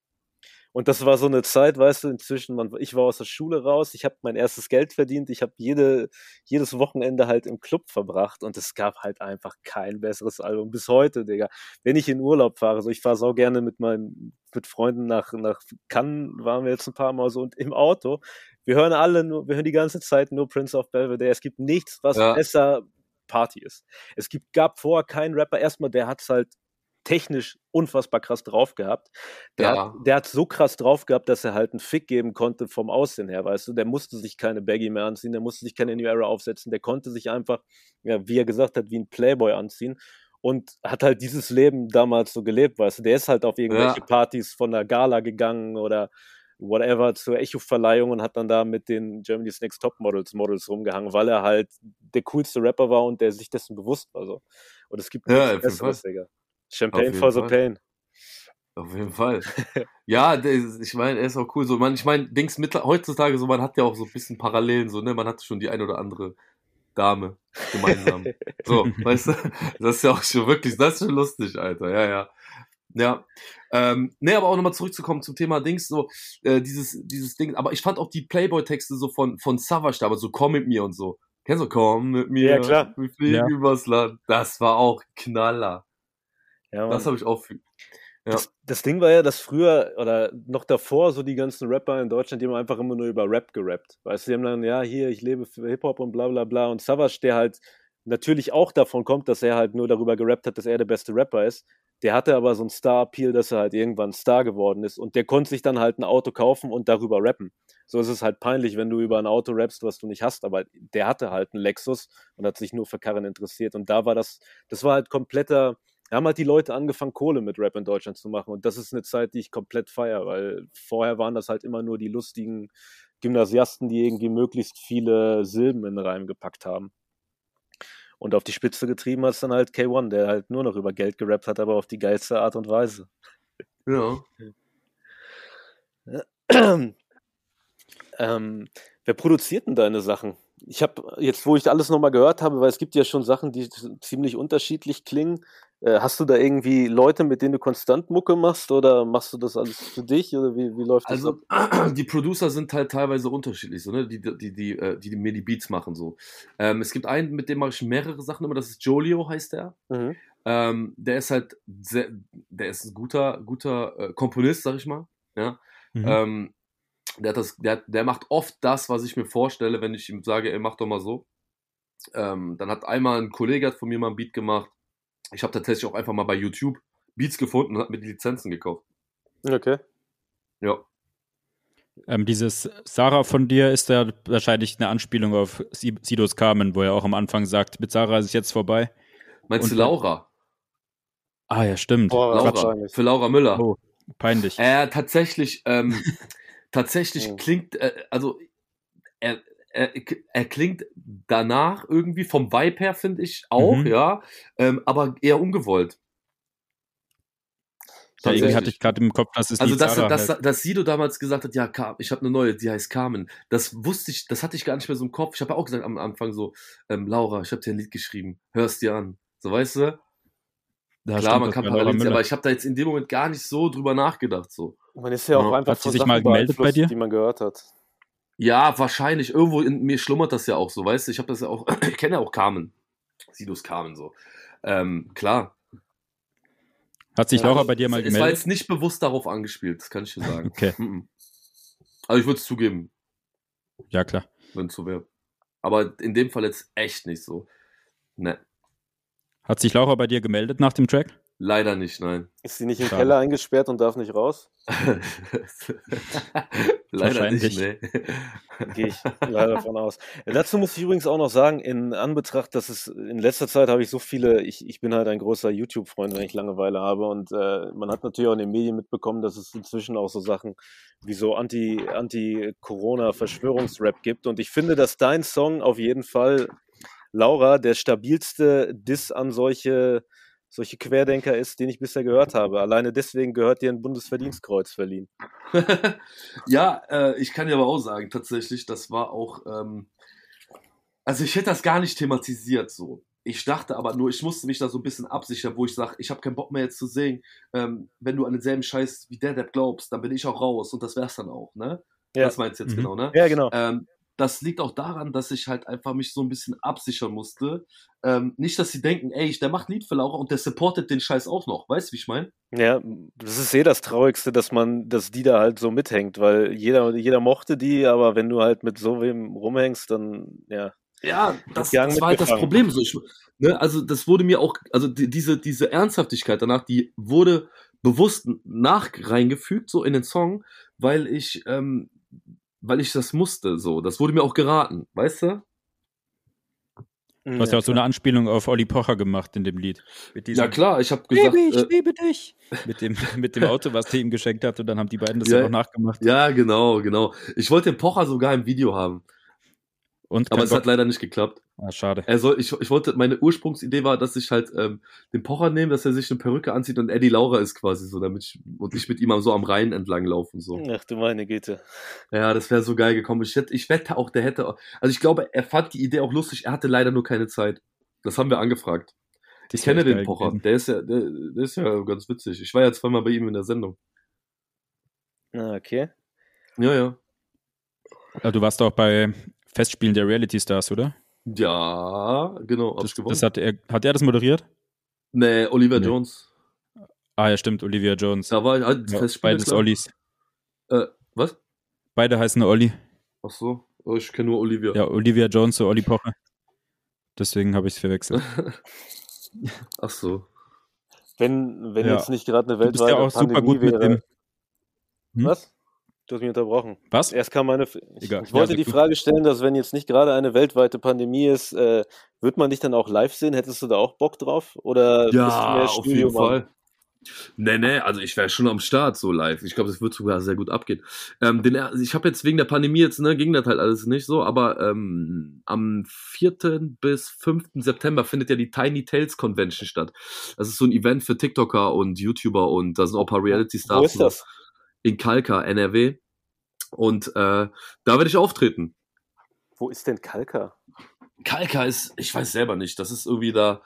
Und das war so eine Zeit, weißt du, inzwischen, man, ich war aus der Schule raus, ich habe mein erstes Geld verdient, ich habe jede, jedes Wochenende halt im Club verbracht und es gab halt einfach kein besseres Album bis heute, Digga. Wenn ich in Urlaub fahre, so ich fahre so gerne mit meinen mit Freunden nach, nach Cannes, waren wir jetzt ein paar Mal so und im Auto. Wir hören alle nur, wir hören die ganze Zeit nur Prince of Belvedere. Es gibt nichts, was Ja. besser Party ist. Es gibt, gab vorher keinen Rapper, erstmal, der hat's halt technisch unfassbar krass drauf gehabt. Der, Ja. hat, der hat so krass drauf gehabt, dass er halt einen Fick geben konnte vom Aussehen her, weißt du. Der musste sich keine Baggy mehr anziehen, der musste sich keine New Era aufsetzen, der konnte sich einfach, ja, wie er gesagt hat, wie ein Playboy anziehen und hat halt dieses Leben damals so gelebt, weißt du. Der ist halt auf irgendwelche Ja. Partys von der Gala gegangen oder whatever zur Echo-Verleihung und hat dann da mit den Germany's Next Top Models Models rumgehangen, weil er halt der coolste Rapper war und der sich dessen bewusst war. So. Und es gibt Ja, nichts Besseres, Digga. Champagne for the Fall. pain. Auf jeden Fall. ja, ist, ich meine, er ist auch cool. So, man, ich meine, Dings mit, heutzutage so, man hat ja auch so ein bisschen Parallelen, so, ne? Man hat schon die ein oder andere Dame gemeinsam. so, weißt du? Das ist ja auch schon wirklich, das ist schon lustig, Alter. Ja, ja. Ja. Ähm, ne, aber auch nochmal zurückzukommen zum Thema Dings, so, äh, dieses, dieses Ding. Aber ich fand auch die Playboy-Texte so von, von Savage, da, aber so komm mit mir und so. Kennst du, komm mit mir. Ja, klar. Wir fliegen Ja. übers Land. Das war auch Knaller. Ja, Mann. Das habe ich auch viel. Ja. Das, das Ding war ja, dass früher oder noch davor so die ganzen Rapper in Deutschland, die haben einfach immer nur über Rap gerappt. Weißt du, die haben dann, ja, hier, ich lebe für Hip-Hop und bla bla bla. Und Savage, der halt natürlich auch davon kommt, dass er halt nur darüber gerappt hat, dass er der beste Rapper ist, Der hatte aber so einen Star-Appeal, dass er halt irgendwann Star geworden ist und der konnte sich dann halt ein Auto kaufen und darüber rappen. So ist es halt peinlich, wenn du über ein Auto rappst, was du nicht hast, aber der hatte halt einen Lexus und hat sich nur für Karren interessiert und da war das, das war halt kompletter, da haben halt die Leute angefangen, Kohle mit Rap in Deutschland zu machen und das ist eine Zeit, die ich komplett feiere, weil vorher waren das halt immer nur die lustigen Gymnasiasten, die irgendwie möglichst viele Silben in den Reim gepackt haben. Und auf die Spitze getrieben hat es dann halt K1, der halt nur noch über Geld gerappt hat, aber auf die geilste Art und Weise. Ja. Ähm, wer produziert denn deine Sachen? Ich habe jetzt, wo ich alles nochmal gehört habe, weil es gibt ja schon Sachen, die ziemlich unterschiedlich klingen. Äh, hast du da irgendwie Leute, mit denen du konstant Mucke machst oder machst du das alles für dich oder wie, wie läuft das? Also ab? die Producer sind halt teilweise unterschiedlich, so, ne? die, die, die, die, äh, die, die mir die Beats machen. so. Ähm, es gibt einen, mit dem mache ich mehrere Sachen immer, das ist Jolio, heißt der. Mhm. Ähm, der ist halt sehr, der ist ein guter, guter äh, Komponist, sag ich mal. Ja. Mhm. Ähm, der, hat das, der, der macht oft das, was ich mir vorstelle, wenn ich ihm sage, ey, mach doch mal so. Ähm, dann hat einmal ein Kollege von mir mal ein Beat gemacht. Ich habe tatsächlich auch einfach mal bei YouTube Beats gefunden und habe mir die Lizenzen gekauft. Okay. Ja. Ähm, dieses Sarah von dir ist ja wahrscheinlich eine Anspielung auf Sidos Carmen, wo er auch am Anfang sagt, mit Sarah ist es jetzt vorbei. Meinst und du Laura? Ah ja, stimmt. Oh, Laura, für Laura Müller. Oh, peinlich. Äh, tatsächlich, ähm, tatsächlich oh. klingt, äh, also er, er, er, klingt danach irgendwie vom Vibe her, finde ich auch, mhm. ja, ähm, aber eher ungewollt. Ja, irgendwie hatte ich gerade im Kopf, dass es Also, dass, dass, halt. dass Sido damals gesagt hat, ja, ich habe eine neue, die heißt Carmen. Das wusste ich, das hatte ich gar nicht mehr so im Kopf. Ich habe auch gesagt am Anfang so, ähm, Laura, ich habe dir ein Lied geschrieben, hörst dir an. So, weißt du? Ja, Klar, man kann parallel aber ich habe da jetzt in dem Moment gar nicht so drüber nachgedacht. So. Man ist ja auch ja. einfach Hat sie sich mal gemeldet bei dir? Die man gehört hat. Ja, wahrscheinlich. Irgendwo in mir schlummert das ja auch so, weißt du? Ich habe das ja auch, ich kenne ja auch Carmen. Sidos Carmen so. Ähm, klar. Hat sich ja, Laura bei dir mal gemeldet? Es war jetzt nicht bewusst darauf angespielt, das kann ich dir sagen. okay. Also ich würde es zugeben. Ja, klar. Wenn es so wäre. Aber in dem Fall jetzt echt nicht so. Ne. Hat sich Laura bei dir gemeldet nach dem Track? Leider nicht, nein. Ist sie nicht im Schade. Keller eingesperrt und darf nicht raus? leider nicht, nee. Gehe ich leider davon aus. Dazu muss ich übrigens auch noch sagen, in Anbetracht, dass es in letzter Zeit habe ich so viele, ich, ich bin halt ein großer YouTube-Freund, wenn ich Langeweile habe und äh, man hat natürlich auch in den Medien mitbekommen, dass es inzwischen auch so Sachen wie so Anti-Corona-Verschwörungsrap gibt und ich finde, dass dein Song auf jeden Fall Laura der stabilste Diss an solche, solche Querdenker ist, den ich bisher gehört habe. Alleine deswegen gehört dir ein Bundesverdienstkreuz verliehen. ja, äh, ich kann dir aber auch sagen, tatsächlich, das war auch, ähm, also ich hätte das gar nicht thematisiert so. Ich dachte aber nur, ich musste mich da so ein bisschen absichern, wo ich sage, ich habe keinen Bock mehr jetzt zu sehen, ähm, wenn du an denselben Scheiß wie der Depp glaubst, dann bin ich auch raus und das wär's dann auch, ne? Ja. Das meinst du jetzt mhm. genau, ne? Ja, genau. Ähm, das liegt auch daran, dass ich halt einfach mich so ein bisschen absichern musste. Ähm, nicht, dass sie denken, ey, der macht Lied für Laura und der supportet den Scheiß auch noch. Weißt du, wie ich meine? Ja, das ist eh das Traurigste, dass man, dass die da halt so mithängt, weil jeder, jeder mochte die, aber wenn du halt mit so wem rumhängst, dann, ja. Ja, das, das war halt das Problem. So, ich, ne, also das wurde mir auch, also die, diese, diese Ernsthaftigkeit danach, die wurde bewusst nach reingefügt, so in den Song, weil ich ähm, weil ich das musste, so. Das wurde mir auch geraten, weißt du? Du hast ja auch so eine Anspielung auf Olli Pocher gemacht in dem Lied. ja klar, ich habe gesagt, Baby, ich äh, liebe dich. Mit dem, mit dem Auto, was der ihm geschenkt hat und dann haben die beiden das ja, auch nachgemacht. Ja, genau, genau. Ich wollte den Pocher sogar im Video haben. Und Aber es Bock. hat leider nicht geklappt. Ah, schade. Er soll, ich, ich wollte, meine Ursprungsidee war, dass ich halt ähm, den Pocher nehme, dass er sich eine Perücke anzieht und Eddie Laura ist quasi so, damit ich und ich mit ihm so am Rhein entlang laufen so. Ach du meine Güte. Ja, das wäre so geil gekommen. Ich, hätte, ich wette auch, der hätte, also ich glaube, er fand die Idee auch lustig. Er hatte leider nur keine Zeit. Das haben wir angefragt. Ich kenne den Pocher. Der ist ja, der, der ist ja ganz witzig. Ich war ja zweimal bei ihm in der Sendung. Ah, okay. Ja, ja. ja du warst auch bei Festspielen der Reality Stars, oder? Ja, genau. Das, das, hat, er, hat er das moderiert? Nee, Oliver nee. Jones. Ah, ja, stimmt, Olivia Jones. Da war halt ja, Beides. Ollis. Äh, was? Beide heißen Olli. Ach so, oh, ich kenne nur Olivia. Ja, Olivia Jones und Olli Pocher. Deswegen habe ich es verwechselt. Ach so. Wenn, wenn Ja. jetzt nicht gerade eine Du bist weltweite ja auch super Pandemie gut mit wäre. dem. Hm? Was? Du hast mich unterbrochen. Was? Erst kam meine. F- Ich, Egal. ich wollte Ja, die du. Frage stellen, dass wenn jetzt nicht gerade eine weltweite Pandemie ist, äh, wird man dich dann auch live sehen? Hättest du da auch Bock drauf? Oder bist du Ja, mehr auf jeden? Fall. Nee, nee, also ich wäre schon am Start so live. Ich glaube, das wird sogar sehr gut abgehen. Ähm, den, also ich habe jetzt wegen der Pandemie jetzt, ne, ging das halt alles nicht so, aber ähm, am 4. bis 5. September findet ja die Tiny Tales Convention statt. Das ist so ein Event für TikToker und YouTuber und da sind auch ein paar Reality-Stars Wo ist das? In Kalka, NRW. Und äh, da werde ich auftreten. Wo ist denn Kalka? Kalka ist, ich weiß selber nicht, das ist irgendwie da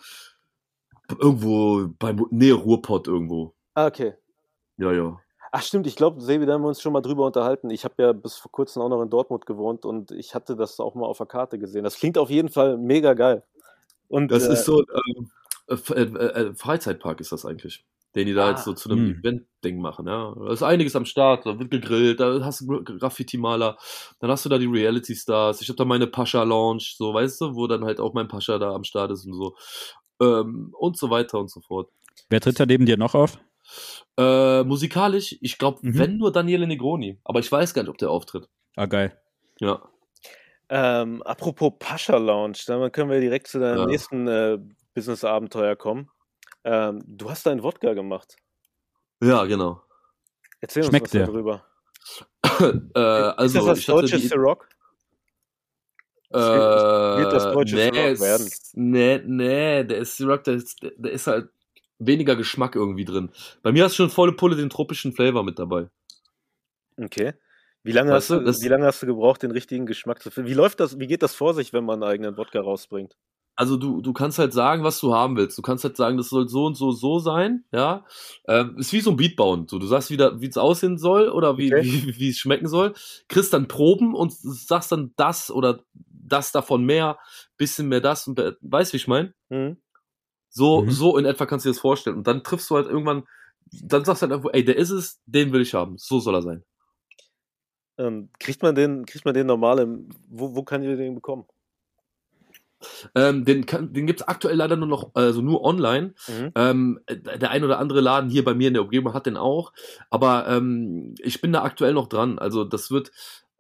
irgendwo bei Nähe Ruhrpott irgendwo. Ah, okay. Ja, ja. Ach stimmt, ich glaube, Sebi, da haben wir uns schon mal drüber unterhalten. Ich habe ja bis vor kurzem auch noch in Dortmund gewohnt und ich hatte das auch mal auf der Karte gesehen. Das klingt auf jeden Fall mega geil. Und Das äh, ist so äh, äh, äh, Freizeitpark ist das eigentlich. Den die da Ah. jetzt so zu einem Hm. Event-Ding machen, ja. Da ist einiges am Start, da wird gegrillt, da hast du Gra- Graffiti-Maler, dann hast du da die Reality-Stars, ich habe da meine Pascha-Lounge, so, weißt du, wo dann halt auch mein Pascha da am Start ist und so. Ähm, und so weiter und so fort. Wer tritt da neben dir noch auf? Äh, musikalisch, ich glaube, Mhm. wenn nur Daniele Negroni, aber ich weiß gar nicht, ob der auftritt. Ah, geil. Ja. ähm, apropos Pascha Lounge, dann können wir direkt zu deinem Ja. nächsten äh, Business-Abenteuer kommen. Ähm, du hast deinen Wodka gemacht. Ja, genau. Erzähl Schmeckt uns was der? darüber. äh, also, ist das das ich hatte deutsche die, Ciroc? Äh, wird das deutsche nee, Ciroc werden. Nee, nee, der ist Ciroc, der ist, der ist halt weniger Geschmack irgendwie drin. Bei mir hast du schon volle Pulle den tropischen Flavor mit dabei. Okay. Wie lange, Weißt hast du, du, das- wie lange hast du gebraucht, den richtigen Geschmack zu finden? Wie läuft das, wie geht das vor sich, wenn man einen eigenen Wodka rausbringt? Also du, du kannst halt sagen, was du haben willst. Du kannst halt sagen, das soll so und so so sein, ja. Ähm, ist wie so ein Beat bauen. So, du sagst wieder, wie es aussehen soll oder wie, Okay. wie, wie es schmecken soll. Kriegst dann Proben und sagst dann das oder das davon mehr, bisschen mehr das und weißt wie ich meine? Hm? So, Mhm. so in etwa kannst du dir das vorstellen. Und dann triffst du halt irgendwann, dann sagst du halt irgendwo, ey, der ist es, den will ich haben. So soll er sein. Ähm, kriegt man den, kriegt man den normal im, wo, wo kann ich den bekommen? Ähm, den kann, den gibt's aktuell leider nur noch, also nur online. Mhm. Ähm, der ein oder andere Laden hier bei mir in der Umgebung hat den auch. Aber ähm, ich bin da aktuell noch dran. Also das wird,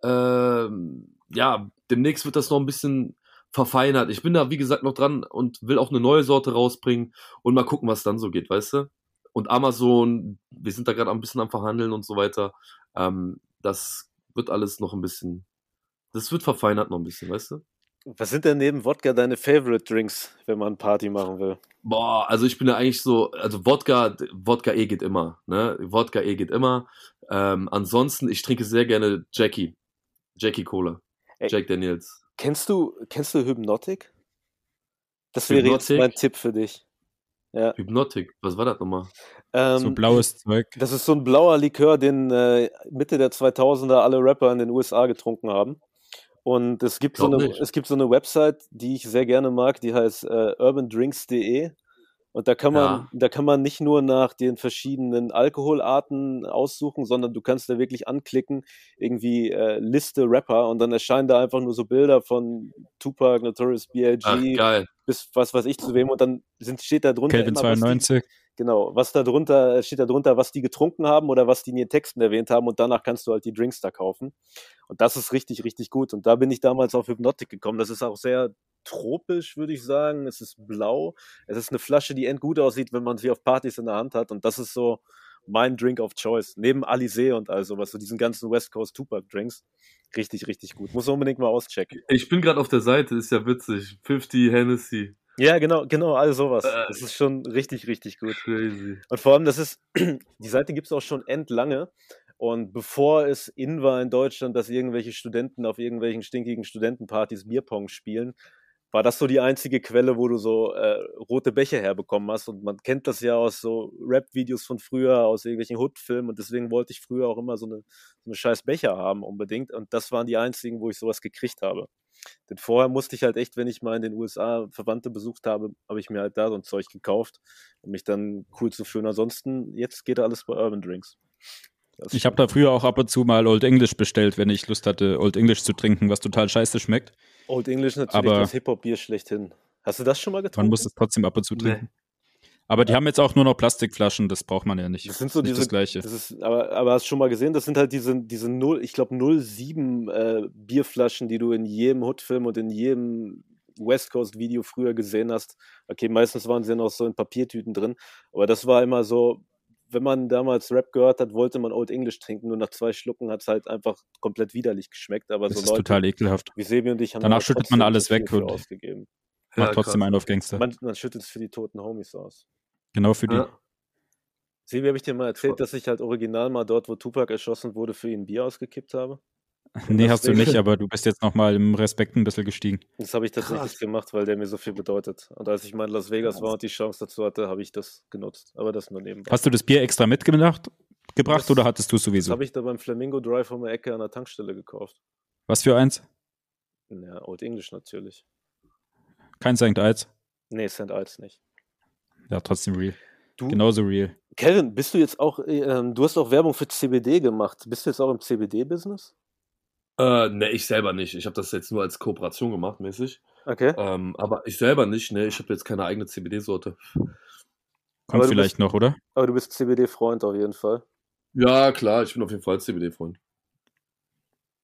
ähm, ja, demnächst wird das noch ein bisschen verfeinert. Ich bin da, wie gesagt, noch dran und will auch eine neue Sorte rausbringen und mal gucken, was dann so geht, weißt du? Und Amazon, wir sind da gerade ein bisschen am Verhandeln und so weiter. Ähm, das wird alles noch ein bisschen, das wird verfeinert noch ein bisschen, weißt du? Was sind denn neben Wodka deine Favorite Drinks, wenn man Party machen will? Boah, also ich bin da eigentlich so, also Wodka, Wodka E geht immer, ne? Wodka E geht immer. Ähm, ansonsten, ich trinke sehr gerne Jackie. Jackie Cola. Ey. Jack Daniels. Kennst du, kennst du Hypnotic? Das wäre jetzt Hypnotic? mein Tipp für dich. Ja. Hypnotic. Was war das nochmal? Ähm, so blaues Zeug. Das ist so ein blauer Likör, den äh, Mitte der 2000er alle Rapper in den USA getrunken haben. Und es gibt, so eine, nicht. es gibt so eine Website, die ich sehr gerne mag, die heißt äh, urbandrinks.de. Und da kann man, Ja. da kann man nicht nur nach den verschiedenen Alkoholarten aussuchen, sondern du kannst da wirklich anklicken, irgendwie äh, Liste Rapper und dann erscheinen da einfach nur so Bilder von Tupac, Notorious B.I.G. bis was weiß ich zu wem und dann sind, steht da drunter Kelvin immer, was die, 92. Genau, was da drunter, steht da drunter, was die getrunken haben oder was die in ihren Texten erwähnt haben und danach kannst du halt die Drinks da kaufen. Und das ist richtig, richtig gut. Und da bin ich damals auf Hypnotic gekommen. Das ist auch sehr tropisch, würde ich sagen. Es ist blau. Es ist eine Flasche, die endgut aussieht, wenn man sie auf Partys in der Hand hat. Und das ist so mein Drink of Choice. Neben Alizé und all sowas, so diesen ganzen West Coast Tupac Drinks. Richtig, richtig gut. Muss unbedingt mal auschecken. Ich bin gerade auf der Seite, ist ja witzig. 50 Hennessy. Ja, genau, genau, all sowas. Äh. Das ist schon richtig, richtig gut. Crazy. Und vor allem, das ist, die Seite gibt es auch schon endlange. Und bevor es in war in Deutschland, dass irgendwelche Studenten auf irgendwelchen stinkigen Studentenpartys Bierpong spielen, war das so die einzige Quelle, wo du so äh, rote Becher herbekommen hast. Und man kennt das ja aus so Rap-Videos von früher, aus irgendwelchen Hood-Filmen. Und deswegen wollte ich früher auch immer so eine, so eine scheiß Becher haben unbedingt. Und das waren die einzigen, wo ich sowas gekriegt habe. Denn vorher musste ich halt echt, wenn ich mal in den USA Verwandte besucht habe, habe ich mir halt da so ein Zeug gekauft, um mich dann cool zu fühlen. Ansonsten, jetzt geht alles bei Urban Drinks. Das Ich habe da früher auch ab und zu mal Old English bestellt, wenn ich Lust hatte, Old English zu trinken, was total scheiße schmeckt. Old English natürlich aber- das Hip-Hop-Bier schlechthin. Hast du das schon mal Man getrunken? muss es trotzdem ab und zu Nee. Aber die haben jetzt auch nur noch Plastikflaschen, das braucht man ja nicht. Das sind so diese, das Gleiche. Das ist, aber, aber hast du schon mal gesehen, das sind halt diese, diese 0, ich glaube 07 äh, Bierflaschen, die du in jedem Hood-Film und in jedem West Coast-Video früher gesehen hast. Okay, meistens waren sie noch so in Papiertüten drin, aber das war immer so, wenn man damals Rap gehört hat, wollte man Old English trinken, nur nach zwei Schlucken hat es halt einfach komplett widerlich geschmeckt. Aber Das so ist Leute total ekelhaft. wie Sebi und ich haben Danach da schüttet man alles weg und- ausgegeben. Macht Ja, trotzdem krass. einen auf Gangster. Man, man schüttet es für die toten Homies aus. Genau für die. Ja. Sebi, habe ich dir mal erzählt, dass ich halt original mal dort, wo Tupac erschossen wurde, für ihn Bier ausgekippt habe? Nee, hast du nicht, aber du bist jetzt nochmal im Respekt ein bisschen gestiegen. Das habe ich tatsächlich Krass. gemacht, weil der mir so viel bedeutet. Und als ich mal in Las Vegas war und die Chance dazu hatte, habe ich das genutzt. Aber das nur nebenbei. Hast du das Bier extra mitgebracht gebracht Das- oder hattest du Das sowieso? habe ich da beim Flamingo Drive um die Ecke an der Tankstelle gekauft. Was für eins? Ja, Old English natürlich. Kein St. Ides. Nee, St. Ides nicht. Ja, trotzdem real. Du, Genauso real. Kevin, bist du jetzt auch, äh, ähm, du hast auch Werbung für CBD gemacht. Bist du jetzt auch im CBD-Business? Äh, ne, ich selber nicht. Ich habe das jetzt nur als Kooperation gemacht, mäßig. Okay. Ähm, aber ich selber nicht, ne? Ich habe jetzt keine eigene CBD-Sorte. Kommt du vielleicht noch, oder? Aber du bist CBD-Freund auf jeden Fall. Ja, klar, ich bin auf jeden Fall CBD-Freund.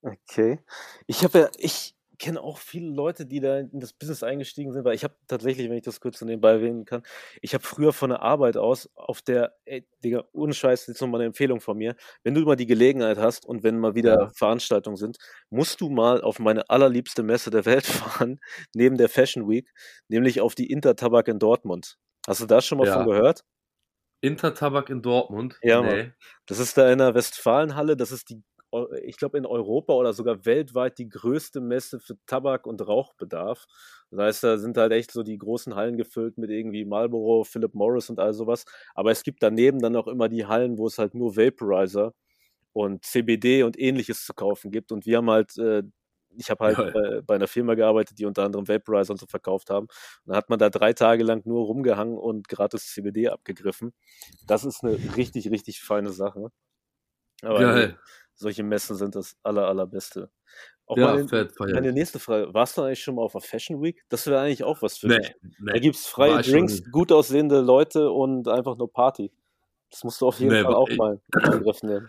Okay. Ich habe ja, ich kenne auch viele Leute, die da in das Business eingestiegen sind, weil ich habe tatsächlich, wenn ich das kurz so nebenbei erwähnen kann, ich habe früher von der Arbeit aus auf der, ey, Digga, ohne Scheiß, jetzt nochmal eine Empfehlung von mir, wenn du mal die Gelegenheit hast und wenn mal wieder Ja. Veranstaltungen sind, musst du mal auf meine allerliebste Messe der Welt fahren, neben der Fashion Week, nämlich auf die Intertabak in Dortmund. Hast du da schon mal Ja. von gehört? Intertabak in Dortmund? Ja, nee. Das ist da in der Westfalenhalle, das ist die, ich glaube in Europa oder sogar weltweit die größte Messe für Tabak- und Rauchbedarf. Das heißt, da sind halt echt so die großen Hallen gefüllt mit irgendwie Marlboro, Philip Morris und all sowas. Aber es gibt daneben dann auch immer die Hallen, wo es halt nur Vaporizer und CBD und ähnliches zu kaufen gibt. Und wir haben halt, äh, ich habe halt bei, bei einer Firma gearbeitet, die unter anderem Vaporizer und so verkauft haben. Und dann hat man da drei Tage lang nur rumgehangen und gratis CBD abgegriffen. Das ist eine richtig, richtig feine Sache. Aber Geil. Solche Messen sind das aller, allerbeste. Auch Ja, meine, fett, meine ich. nächste Frage, warst du eigentlich schon mal auf der Fashion Week? Das wäre eigentlich auch was für Nee, dich. nee. Da gibt es freie ich Drinks, gut aussehende Leute und einfach nur Party. Das musst du auf jeden Nee, Fall auch ich- mal in Angriff nehmen.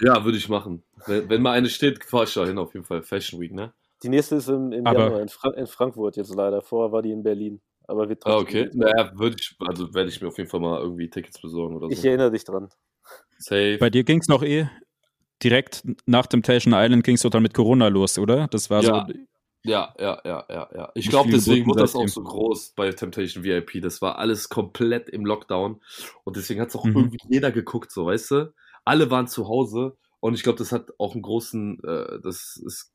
Ja, würde ich machen. Wenn, wenn mal eine steht, fahr ich da hin, auf jeden Fall. Fashion Week, ne? Die nächste ist im, im Aber- Januar in, Fra in Frankfurt jetzt leider. Vorher war die in Berlin. Aber wird Ah, okay. Naja, würde ich, also werde ich mir auf jeden Fall mal irgendwie Tickets besorgen oder Ich so. erinnere dich dran. Safe. Bei dir ging es noch eh direkt nach Temptation Island ging es dann mit Corona los, oder? Das war Ja. so. Ja, ja, ja, ja, ja. Ich glaube, deswegen wurde das auch so groß bei Temptation VIP. Das war alles komplett im Lockdown. Und deswegen hat es auch Mhm. irgendwie jeder geguckt, so, weißt du? Alle waren zu Hause. Und ich glaube, das hat auch einen großen, äh, das ist,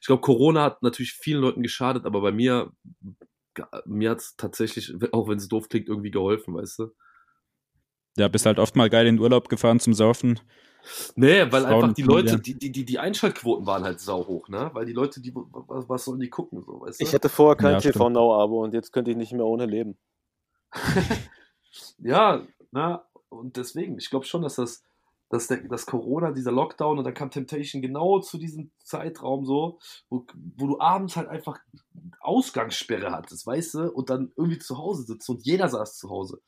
ich glaube, Corona hat natürlich vielen Leuten geschadet, aber bei mir, mir hat es tatsächlich, auch wenn es doof klingt, irgendwie geholfen, weißt du? Ja, bist halt oft mal geil in den Urlaub gefahren zum Saufen. Nee, weil Frauen einfach die. Leute, die, die, die, die Einschaltquoten waren halt sau hoch, ne? Weil die Leute, die, was, was sollen die gucken, so, weißt du? Ich hatte vorher kein Ja. TV Now-Abo und jetzt könnte ich nicht mehr ohne leben. Ja, na, und deswegen, ich glaube schon, dass das, dass der, dass Corona, dieser Lockdown und dann kam Temptation genau zu diesem Zeitraum so, wo, wo du abends halt einfach Ausgangssperre hattest, weißt du, und dann irgendwie zu Hause sitzt und jeder saß zu Hause.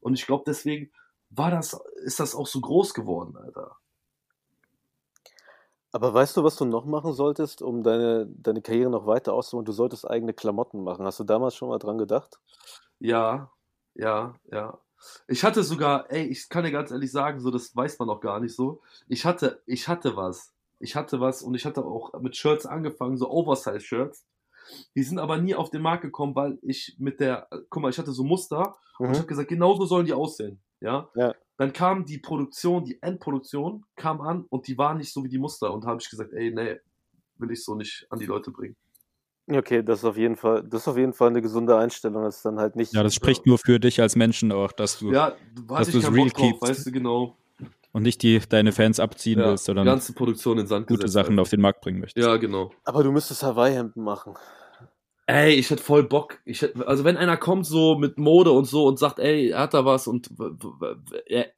Und ich glaube, deswegen war das, ist das auch so groß geworden, Alter. Aber weißt du, was du noch machen solltest, um deine, deine Karriere noch weiter auszubauen? Du solltest eigene Klamotten machen. Hast du damals schon mal dran gedacht? Ja, ja, ja. Ich hatte sogar, ey, ich kann dir ganz ehrlich sagen, so, das weiß man noch gar nicht so. Ich hatte, ich hatte was. Ich hatte was und ich hatte auch mit Shirts angefangen, so Oversize-Shirts. Die sind aber nie auf den Markt gekommen, weil ich mit der, guck mal, ich hatte so Muster und ich habe gesagt, genauso sollen die aussehen. Ja? Ja. Dann kam die Produktion, die Endproduktion kam an und die war nicht so wie die Muster. Und da habe ich gesagt, ey, nee, will ich so nicht an die Leute bringen. Okay, das ist auf jeden Fall, das ist auf jeden Fall eine gesunde Einstellung. Das ist dann halt nicht. Ja, das spricht nur für dich als Menschen auch, dass du Ja, da Dass du's keinen real keepst. weißt du, genau. und nicht die deine Fans abziehen Ja, willst, die sondern ganze Produktion in Sand gute gesetzt Sachen einfach. auf den Markt bringen möchtest. Ja, genau. Aber du müsstest Hawaii-Hemden machen. Ey, ich hätte voll Bock. Ich hätt, also wenn einer kommt so mit Mode und so und sagt, ey, er hat da was und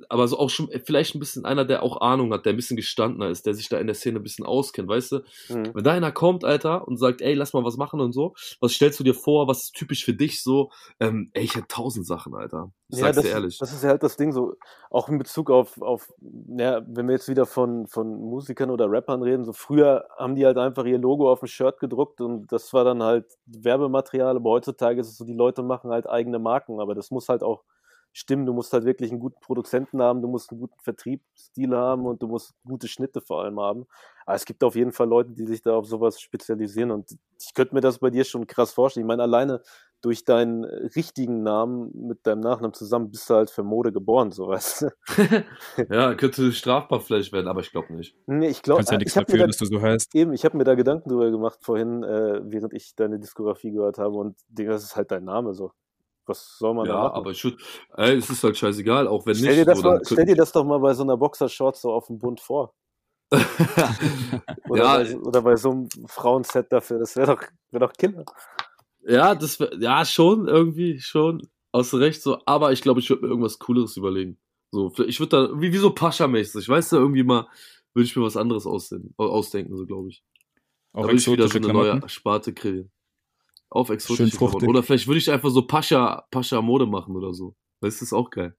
aber so auch schon vielleicht ein bisschen einer, der auch Ahnung hat, der ein bisschen gestandener ist, der sich da in der Szene ein bisschen auskennt, weißt du? Mhm. Wenn da einer kommt, Alter, und sagt, ey, lass mal was machen und so, was stellst du dir vor, was ist typisch für dich so? Ähm, ey, ich hätte tausend Sachen, Alter. Ich sag's das, dir ehrlich. das ist ja halt das Ding so, auch in Bezug auf, auf ja, wenn wir jetzt wieder von, von Musikern oder Rappern reden, so früher haben die halt einfach ihr Logo auf ein Shirt gedruckt und das war dann halt Werbematerial, aber heutzutage ist es so, die Leute machen halt eigene Marken, aber das muss halt auch stimmen, du musst halt wirklich einen guten Produzenten haben, du musst einen guten Vertriebsstil haben und du musst gute Schnitte vor allem haben. Aber es gibt auf jeden Fall Leute, die sich da auf sowas spezialisieren und ich könnte mir das bei dir schon krass vorstellen. Ich meine, alleine durch deinen richtigen Namen mit deinem Nachnamen zusammen bist du halt für Mode geboren, so weißt du. ja, könnte strafbar vielleicht werden, aber ich glaube nicht. Nee, ich glaube, Kannst ja ich nichts habe mir dafür, da, dass du so heißt. eben, ich habe mir da Gedanken drüber gemacht vorhin, äh, während ich deine Diskografie gehört habe und Digga, das ist halt dein Name so. Was soll man da Ja, machen? aber ich ey, es ist halt scheißegal, auch wenn stell, nicht. dir das so, mal, stell dir das doch mal bei so einer Boxershorts so auf dem Bund vor. Oder, Ja. bei, so- oder bei so einem Frauenset dafür. Das wäre doch, wär doch Killer. Ja, das ja schon irgendwie schon du recht so, aber ich glaube, ich würde mir irgendwas Cooleres überlegen. So, vielleicht- ich würde da wie, wie so Pascha-mäßig, weißt du, irgendwie mal würde ich mir was anderes aussehen, ausdenken, so glaube ich. Auch da würde ich wieder so eine Klamotten. neue Sparte kreieren. Auf Schön exotische Klamotten. Oder vielleicht würde ich einfach so Pascha Pascha Mode machen oder so. Das ist auch geil.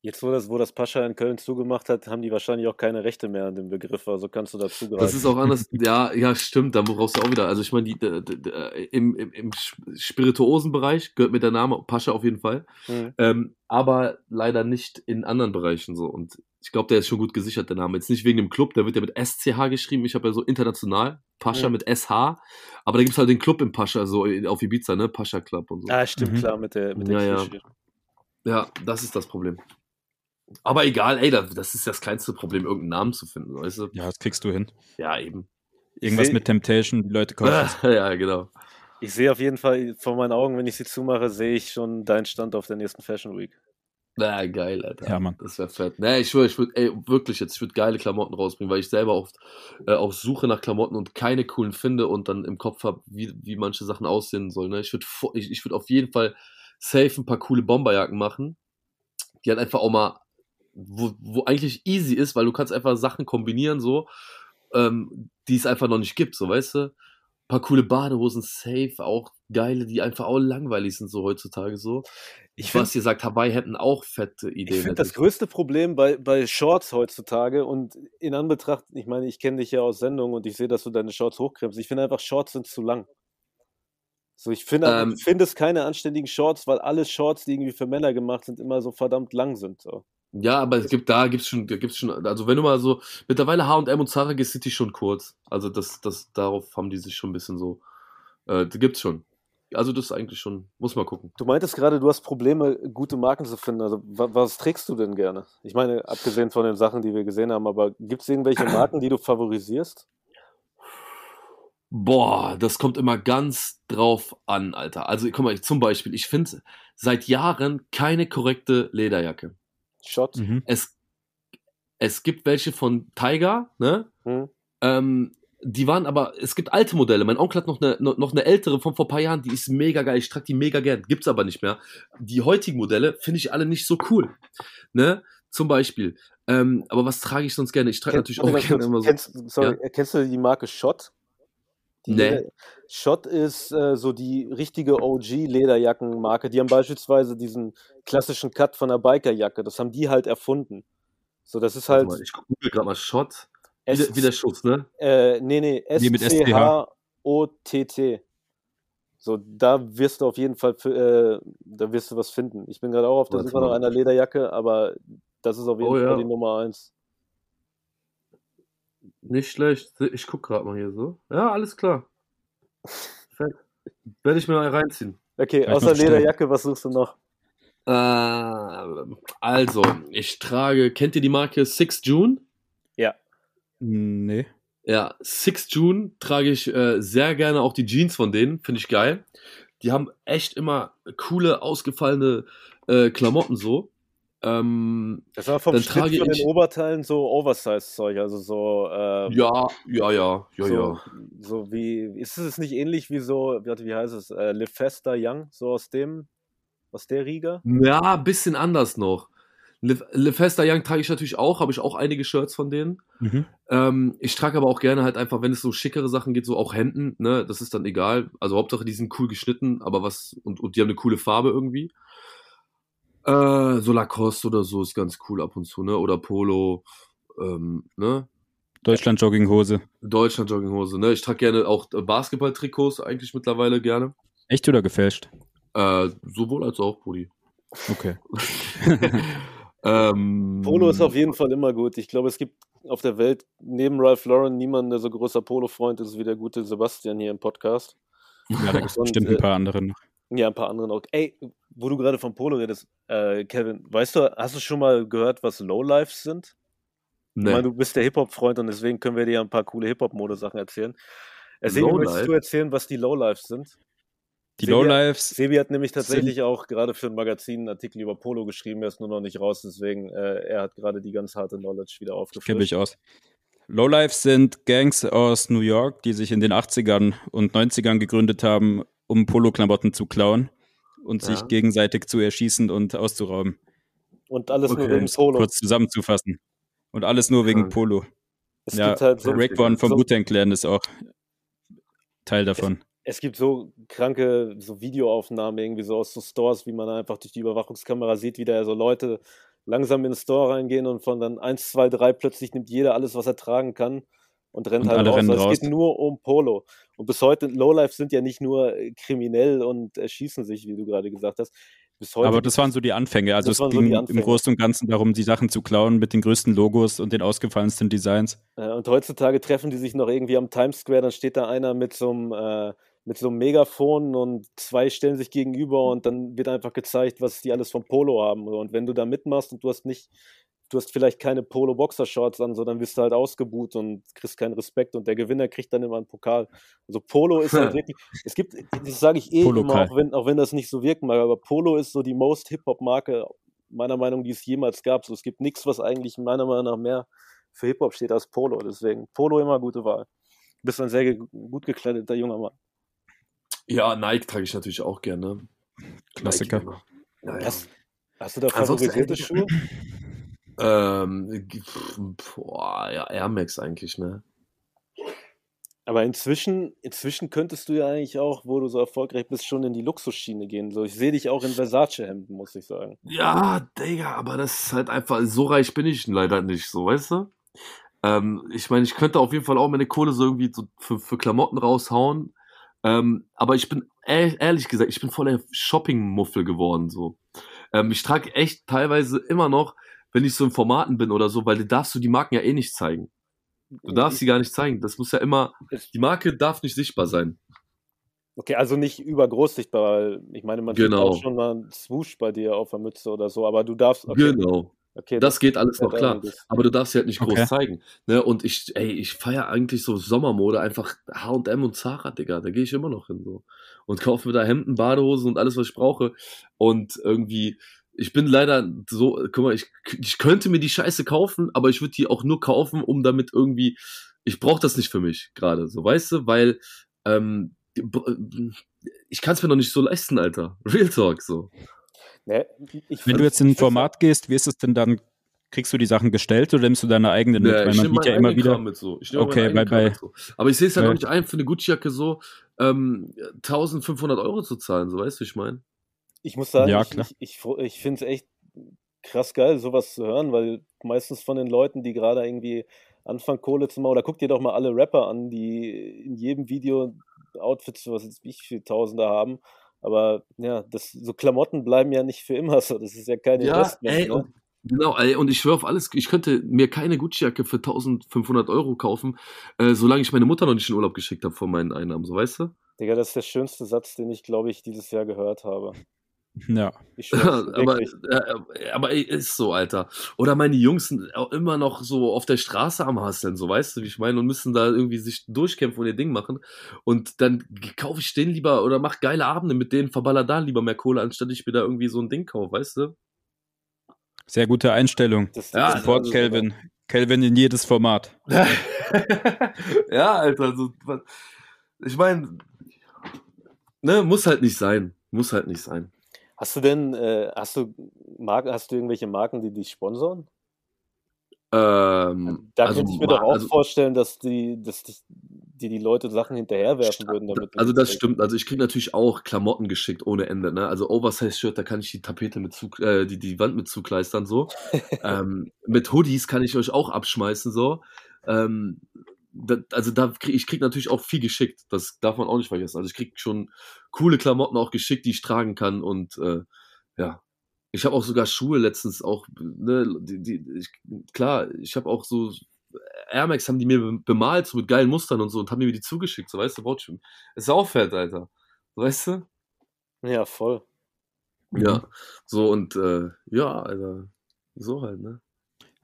Jetzt, wo das, wo das Pascha in Köln zugemacht hat, haben die wahrscheinlich auch keine Rechte mehr an dem Begriff, also kannst du da zugreifen. Das ist auch anders. ja, ja, stimmt. Da brauchst du auch wieder. Also ich meine, d- im, im, im Spirituosenbereich gehört mir der Name Pascha auf jeden Fall. Mhm. Ähm, aber leider nicht in anderen Bereichen so. Und ich glaube, der ist schon gut gesichert, der Name. Jetzt nicht wegen dem Club, der wird ja mit SCH geschrieben. Ich habe ja so international, Pascha Mhm. mit SH. Aber da gibt's halt den Club im Pascha, so auf Ibiza, ne? Pascha Club und so. Ah, stimmt, Mhm. klar, mit der, mit der Ja, ja. Ja, das ist das Problem. Aber egal, ey, das ist das kleinste Problem, irgendeinen Namen zu finden, weißt du? Ja, das kriegst du hin. Ja, eben. Irgendwas seh- mit Temptation, die Leute kaufen. ja, genau. Ich sehe auf jeden Fall vor meinen Augen, wenn ich sie zumache, sehe ich schon deinen Stand auf der nächsten Fashion Week. Na, geil, Alter. Ja, Mann. Das wäre fett. Nee, ich schwöre, ich würde, ey, wirklich jetzt, ich würde geile Klamotten rausbringen, weil ich selber oft äh, auf Suche nach Klamotten und keine coolen finde und dann im Kopf habe, wie, wie manche Sachen aussehen sollen. Ne? Ich würde ich, ich würd auf jeden Fall safe ein paar coole Bomberjacken machen, die halt einfach auch mal, wo, wo eigentlich easy ist, weil du kannst einfach Sachen kombinieren, so, ähm, die es einfach noch nicht gibt, so, weißt du? Ein paar coole Badehosen, safe, auch geile, die einfach auch langweilig sind, so heutzutage so. Ich find- was ihr sagt, Hawaii hätten auch fette Ideen. Ich finde das größte Problem bei, bei Shorts heutzutage und in Anbetracht, ich meine, ich kenne dich ja aus Sendungen und ich sehe, dass du deine Shorts hochkrempst. Ich finde einfach, Shorts sind zu lang. So, ich finde, Ähm, ich finde es keine anständigen Shorts, weil alle Shorts, die irgendwie für Männer gemacht sind, immer so verdammt lang sind. So. Ja, aber es gibt, da gibt's schon, da gibt's schon, also wenn du mal so, mittlerweile H&M und Zara sind die schon kurz. Also das, das, darauf haben die sich schon ein bisschen so, äh, gibt's schon. Also das ist eigentlich schon, muss mal gucken. Du meintest gerade, du hast Probleme, gute Marken zu finden. Also, wa was trägst du denn gerne? Ich meine, abgesehen von den Sachen, die wir gesehen haben, aber gibt es irgendwelche Marken, die du favorisierst? Boah, das kommt immer ganz drauf an, Alter. Also guck mal, ich, zum Beispiel, ich finde seit Jahren keine korrekte Lederjacke. Shot? Mhm. Es, es gibt welche von Tiger, ne? Hm? Ähm, die waren aber, es gibt alte Modelle. Mein Onkel hat noch eine, noch noch eine ältere von vor ein paar Jahren, die ist mega geil. Ich trage die mega gern. Gibt's aber nicht mehr. Die heutigen Modelle finde ich alle nicht so cool. Ne? Zum Beispiel. Ähm, aber was trage ich sonst gerne? Ich trage natürlich auch gerne immer so. kennst, sorry, kennst du die Marke Schott? Die Nee. Schott ist äh, so die richtige OG-Lederjackenmarke. Die haben beispielsweise diesen klassischen Cut von einer Bikerjacke. Das haben die halt erfunden. So, das ist halt mal, ich google gerade mal Shot. Wie, S der- wie der Schutz, ne? äh, nee, nee, S-C-H-O-T-T. So, da wirst du auf jeden Fall, äh, da wirst du was finden. Ich bin gerade auch auf der Suche nach einer Lederjacke, aber das ist auf jeden Oh, Fall ja. die Nummer eins. Nicht schlecht. Ich guck gerade mal hier so. Ja, alles klar. Fett. Werde ich mir mal reinziehen. Okay, außer. Lederjacke, was suchst du noch? Äh, also, ich trage, kennt ihr die Marke Six June? Nee. Ja, Six June trage ich äh, sehr gerne auch die Jeans von denen, finde ich geil. Die haben echt immer coole, ausgefallene äh, Klamotten so. Ähm, Das war vom Dann Schnitt trage von ich- den Oberteilen so Oversize-Zeug, also so, ähm, ja, ja, ja, ja, so, ja. so wie, ist es nicht ähnlich wie so, wie heißt es, äh, Lefesta Young, so aus dem, aus der Riga? Ja, ein bisschen anders noch. Le, Le Festa Young trage ich natürlich auch, habe ich auch einige Shirts von denen. Mhm. Ähm, ich trage aber auch gerne halt einfach, wenn es so schickere Sachen geht, so auch Hemden, ne, das ist dann egal. Also Hauptsache, die sind cool geschnitten, aber was, und, und die haben eine coole Farbe irgendwie. Äh, so Lacoste oder so ist ganz cool ab und zu, ne, oder Polo, ähm, ne. Deutschland-Jogginghose. Deutschland Jogginghose, ne. Ich trage gerne auch äh, Basketball-Trikots eigentlich mittlerweile gerne. Echt oder gefälscht? Äh, sowohl als auch, Brudi. Okay. ähm, Polo ist auf jeden Fall immer gut. Ich glaube, es gibt auf der Welt neben Ralph Lauren niemanden, der so großer Polo-Freund ist wie der gute Sebastian hier im Podcast. Ja, da gibt es bestimmt äh, ein paar andere noch. Ja, ein paar andere auch. Ey, wo du gerade vom Polo redest, äh, Kevin, weißt du, hast du schon mal gehört, was Lowlifes sind? Ich Nee. meine, du bist der Hip-Hop-Freund und deswegen können wir dir ein paar coole Hip-Hop-Mode-Sachen erzählen. Äh, Sebi, möchtest du erzählen, was die Lowlifes sind? Die Sebi- Lowlifes, Sebi hat nämlich tatsächlich auch gerade für ein Magazin einen Artikel über Polo geschrieben, er ist nur noch nicht raus, deswegen äh, er hat gerade die ganz harte Knowledge wieder kenne aufgefrischt. ich aus. Lowlifes sind Gangs aus New York, die sich in den 80ern und 90ern gegründet haben, um Polo-Klamotten zu klauen und Ja. sich gegenseitig zu erschießen und auszurauben. Und alles nur Okay. wegen Um es Polo. kurz zusammenzufassen. Und alles nur wegen. Polo. Es ja, gibt halt so, Raekwon vom so, Wu-Tang Clan ist auch Teil davon. es gibt so kranke so Videoaufnahmen irgendwie so aus so Stores, wie man einfach durch die Überwachungskamera sieht, wie da so Leute langsam in den Store reingehen und von dann 1, 2, 3 plötzlich nimmt jeder alles, was er tragen kann und rennt Und halt alle raus. rennen Also es geht nur um Polo. Und bis heute, Lowlife sind ja nicht nur äh, kriminell und erschießen sich, wie du gerade gesagt hast. Aber das waren so die Anfänge. Also es so ging die im. Großen und Ganzen darum, die Sachen zu klauen mit den größten Logos und den ausgefallensten Designs. Äh, Und heutzutage treffen die sich noch irgendwie am Times Square, dann steht da einer mit so einem, äh, mit so einem Megafon und zwei stellen sich gegenüber und dann wird einfach gezeigt, was die alles vom Polo haben. Und wenn du da mitmachst und du hast nicht, du hast vielleicht keine Polo-Boxer-Shorts an, so dann wirst du halt ausgebuht und kriegst keinen Respekt und der Gewinner kriegt dann immer einen Pokal. Also Polo ist halt wirklich, es gibt, das sage ich eh Polo-Kal. immer, auch wenn, auch wenn das nicht so wirken mag, aber Polo ist so die most Hip-Hop-Marke meiner Meinung, die es jemals gab. So, es gibt nichts, was eigentlich meiner Meinung nach mehr für Hip-Hop steht als Polo. Deswegen Polo immer gute Wahl. Du bist ein sehr ge gut gekleideter junger Mann. Ja, Nike trage ich natürlich auch gerne. Klassiker. Nike immer. Ja, ja. Hast, hast du da favorisierte Schuhe? Ähm, boah, ja, Air Max eigentlich, ne? Aber inzwischen, inzwischen könntest du ja eigentlich auch, wo du so erfolgreich bist, schon in die Luxusschiene gehen. So, ich sehe dich auch in Versace-Hemden, muss ich sagen. Ja, Digga, aber das ist halt einfach, so reich bin ich leider nicht, so, weißt du? Ähm, ich meine, ich könnte auf jeden Fall auch meine Kohle so irgendwie so für, für Klamotten raushauen. Ähm, aber ich bin, ehr- ehrlich gesagt, ich bin voll der Shopping-Muffel geworden, so. Ähm, ich trage echt teilweise immer noch, wenn ich so in Formaten bin oder so, weil du darfst du die Marken ja eh nicht zeigen. Du darfst sie gar nicht zeigen. Das muss ja immer, die Marke darf nicht sichtbar sein. Okay, also nicht übergroß sichtbar, weil ich meine, man sieht Genau. auch schon mal einen Swoosh bei dir auf der Mütze oder so, aber du darfst. Okay, Genau. okay, Das geht alles noch klar. Aber du darfst sie halt nicht groß Okay. zeigen. Ne? Und ich, ey, ich feiere eigentlich so Sommermode, einfach H&M und Zara, Digga. Da gehe ich immer noch hin so. Und kaufe mir da Hemden, Badehosen und alles, was ich brauche. Und irgendwie, ich bin leider so, guck mal, ich, ich könnte mir die Scheiße kaufen, aber ich würde die auch nur kaufen, um damit irgendwie, ich brauche das nicht für mich gerade, so, weißt du? Weil, ähm, ich kann es mir noch nicht so leisten, Alter. Real Talk, so. Ne, ich Wenn du jetzt in ein Format gehst, wie ist es denn dann? Kriegst du die Sachen gestellt oder nimmst du deine eigenen mit? Nee, Weil ich man nehme sieht ja immer wieder. Mit so. Okay, bei- bei- mit so. Aber ich sehe es halt bei- auch nicht ein, für eine Gucci-Jacke so ähm, 1500 Euro zu zahlen, so weißt du, wie ich meine? Ich muss sagen, Ja, ich, ich, ich, ich finde es echt krass geil, sowas zu hören, weil meistens von den Leuten, die gerade irgendwie anfangen, Kohle zu machen, oder guck dir doch mal alle Rapper an, die in jedem Video Outfits, was jetzt wie viel Tausende haben. Aber ja, das, so Klamotten bleiben ja nicht für immer so. Das ist ja kein Ja, Investment. ey, ne? und, genau, ey, und ich schwöre auf alles, ich könnte mir keine Gucci-Jacke für 1500 Euro kaufen, äh, solange ich meine Mutter noch nicht in Urlaub geschickt habe von meinen Einnahmen, so weißt du? Digga, das ist der schönste Satz, den ich, glaube ich, dieses Jahr gehört habe. Ja. Aber, äh, aber ist so, Alter. Oder meine Jungs sind auch immer noch so auf der Straße am Hasseln, so weißt du, wie ich meine, und müssen da irgendwie sich durchkämpfen und ihr Ding machen. Und dann kaufe ich denen lieber oder mach geile Abende mit denen, verballer da lieber mehr Kohle, anstatt ich mir da irgendwie so ein Ding kaufe, weißt du? Sehr gute Einstellung. Das, Ja, Support also- Kelvin. Kelvin in jedes Format. ja, Alter, so, ich meine, ne, muss halt nicht sein. Muss halt nicht sein. Hast du denn, äh, hast du Marken, hast du irgendwelche Marken, die dich sponsoren? Ähm, Da also, könnte ich mir doch auch also, vorstellen, dass die, dass dich, die, die Leute Sachen hinterherwerfen würden, damit Also das stimmt. Also ich krieg natürlich auch Klamotten geschickt ohne Ende. Ne? Also Oversize-Shirt, da kann ich die Tapete mit zu, äh, die, die Wand mit zukleistern so. ähm, mit Hoodies kann ich euch auch abschmeißen so. Ähm, da, also da krieg, ich krieg natürlich auch viel geschickt. Das darf man auch nicht vergessen. Also ich krieg schon coole Klamotten auch geschickt, die ich tragen kann und äh, ja. Ich habe auch sogar Schuhe letztens auch, ne, die, die, ich, klar, ich habe auch so Air Max haben die mir be- bemalt, so mit geilen Mustern und so und haben mir die zugeschickt, so weißt du, Brot schon. Ist auch fett, Alter. Weißt du? Ja, voll. Ja. So und äh, ja, Alter. So halt, ne?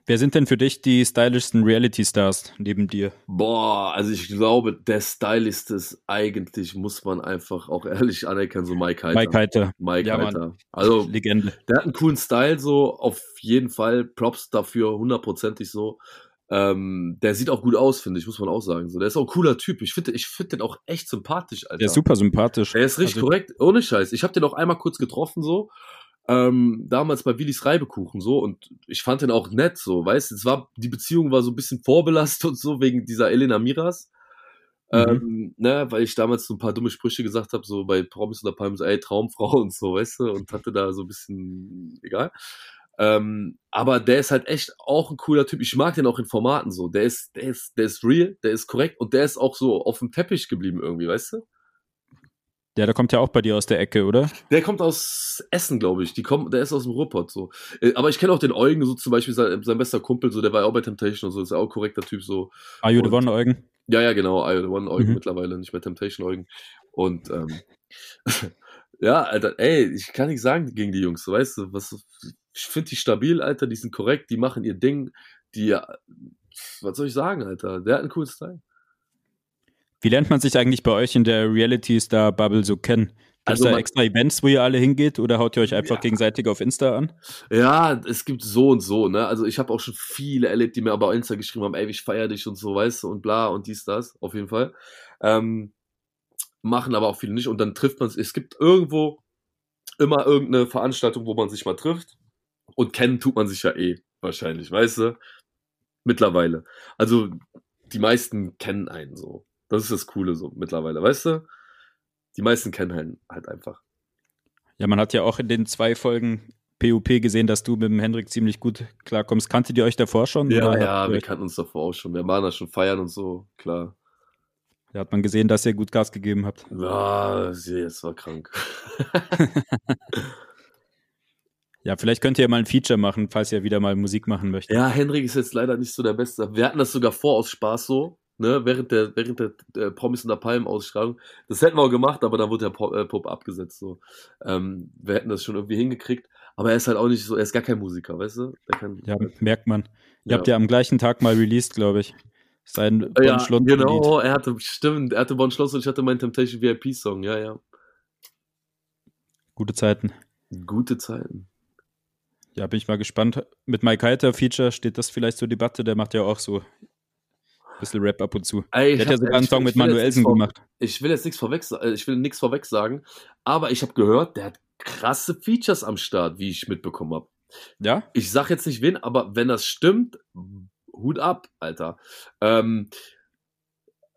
Wer sind denn für dich die stylischsten Reality-Stars neben dir? Boah, also ich glaube, der Stylist ist eigentlich, muss man einfach auch ehrlich anerkennen, so Mike Heiter. Mike Heiter, Mike Ja, Mann. Heiter. Also, Legende. der hat einen coolen Style, so auf jeden Fall. Props dafür, hundertprozentig so. Ähm, der sieht auch gut aus, finde ich, muss man auch sagen. So, der ist auch ein cooler Typ. Ich finde ich find den auch echt sympathisch, Alter. Der ist super sympathisch. Der ist richtig Also- korrekt, ohne Scheiß. Ich habe den auch einmal kurz getroffen, so. Ähm, damals bei Willis Reibekuchen, so. Und ich fand den auch nett, so. Weißt du, es war, die Beziehung war so ein bisschen vorbelastet und so, wegen dieser Elena Miras. Mhm. Ähm, ne, weil ich damals so ein paar dumme Sprüche gesagt habe, so bei Promis oder Palms, ey, Traumfrau und so, weißt du, und hatte da so ein bisschen, egal. Ähm, aber der ist halt echt auch ein cooler Typ. Ich mag den auch in Formaten so. Der ist, der ist, der ist real, der ist korrekt und der ist auch so auf dem Teppich geblieben irgendwie, weißt du? Ja, der kommt ja auch bei dir aus der Ecke, oder? Der kommt aus Essen, glaube ich. Die kommt, der ist aus dem Ruhrpott so. Äh, Aber ich kenne auch den Eugen, so zum Beispiel sein, sein bester Kumpel, so der war ja auch bei Temptation und so, ist ja auch ein korrekter Typ so. Are you the Und- one, Eugen? Ja, ja, genau, I the One Eugen Mhm. mittlerweile, nicht mehr Temptation Eugen. Und ähm, ja, Alter, ey, ich kann nichts sagen gegen die Jungs, weißt du, was, ich finde die stabil, Alter, die sind korrekt, die machen ihr Ding, die, was soll ich sagen, Alter, der hat einen coolen Style. Wie lernt man sich eigentlich bei euch in der Reality-Star-Bubble so kennen? Gibt es Also da extra Events, wo ihr alle hingeht oder haut ihr euch einfach Ja. gegenseitig auf Insta an? Ja, es gibt so und so, ne? Also ich habe auch schon viele erlebt, die mir aber auf Insta geschrieben haben, ey, ich feier dich und so, weißt du, und bla und dies, das, auf jeden Fall. Ähm, machen aber auch viele nicht und dann trifft man es gibt irgendwo immer irgendeine Veranstaltung, wo man sich mal trifft und kennen tut man sich ja eh, wahrscheinlich, weißt du? Mittlerweile. Also die meisten kennen einen so. Das ist das Coole so mittlerweile, weißt du? Die meisten kennen einen halt einfach. Ja, man hat ja auch in den zwei Folgen PUP gesehen, dass du mit dem Hendrik ziemlich gut klarkommst. Kanntet ihr euch davor schon? Ja, oder ja, wir kannten uns davor auch schon. Wir waren da schon feiern und so, klar. Da hat man gesehen, dass ihr gut Gas gegeben habt. Ja, sie- es war krank. Ja, vielleicht könnt ihr ja mal ein Feature machen, falls ihr wieder mal Musik machen möchtet. Ja, Henrik ist jetzt leider nicht so der Beste. Wir hatten das sogar vor aus Spaß so, ne, während der, während der äh, Promis und der Palmen-Ausstrahlung. Das hätten wir auch gemacht, aber dann wurde der Pop, äh, Pop abgesetzt. So. Ähm, wir hätten das schon irgendwie hingekriegt. Aber er ist halt auch nicht so, er ist gar kein Musiker, weißt du? Kann, Ja, merkt man. Ihr Ja. habt ja am gleichen Tag mal released, glaube ich. Sein ja, Bonn-Schlund-Lied. genau, er hatte, stimmt, er hatte Bon Schloss und ich hatte meinen Temptation VIP-Song, ja, ja. Gute Zeiten. Gute Zeiten. Ja, bin ich mal gespannt. Mit Mike Heiter Feature steht das vielleicht zur Debatte. Der macht ja auch so bisschen Rap ab und zu. Ich Der hat ja sogar einen Song mit Manuelsen gemacht. ich will jetzt nichts vorweg, äh, ich will nichts vorweg sagen, aber ich habe gehört, der hat krasse Features am Start, wie ich mitbekommen habe. Ja? Ich sag jetzt nicht wen, aber wenn das stimmt, Hut ab, Alter. Ähm,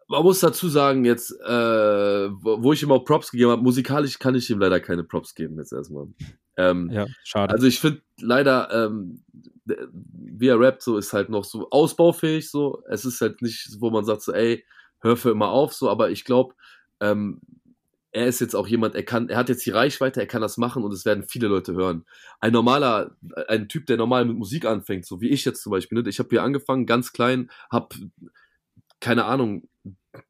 man muss dazu sagen, jetzt, äh, wo, ich ihm auch Props gegeben habe, musikalisch kann ich ihm leider keine Props geben, jetzt erstmal. Ähm, Ja, schade. also ich finde leider, ähm, wie er rappt, so ist halt noch so ausbaufähig, so. Es ist halt nicht, wo man sagt so, ey, hör für immer auf, so, aber ich glaube, ähm, er ist jetzt auch jemand, er kann, er hat jetzt die Reichweite, er kann das machen und es werden viele Leute hören. Ein normaler, ein Typ, der normal mit Musik anfängt, so wie ich jetzt zum Beispiel, ne? ich habe hier angefangen, ganz klein, hab, keine Ahnung,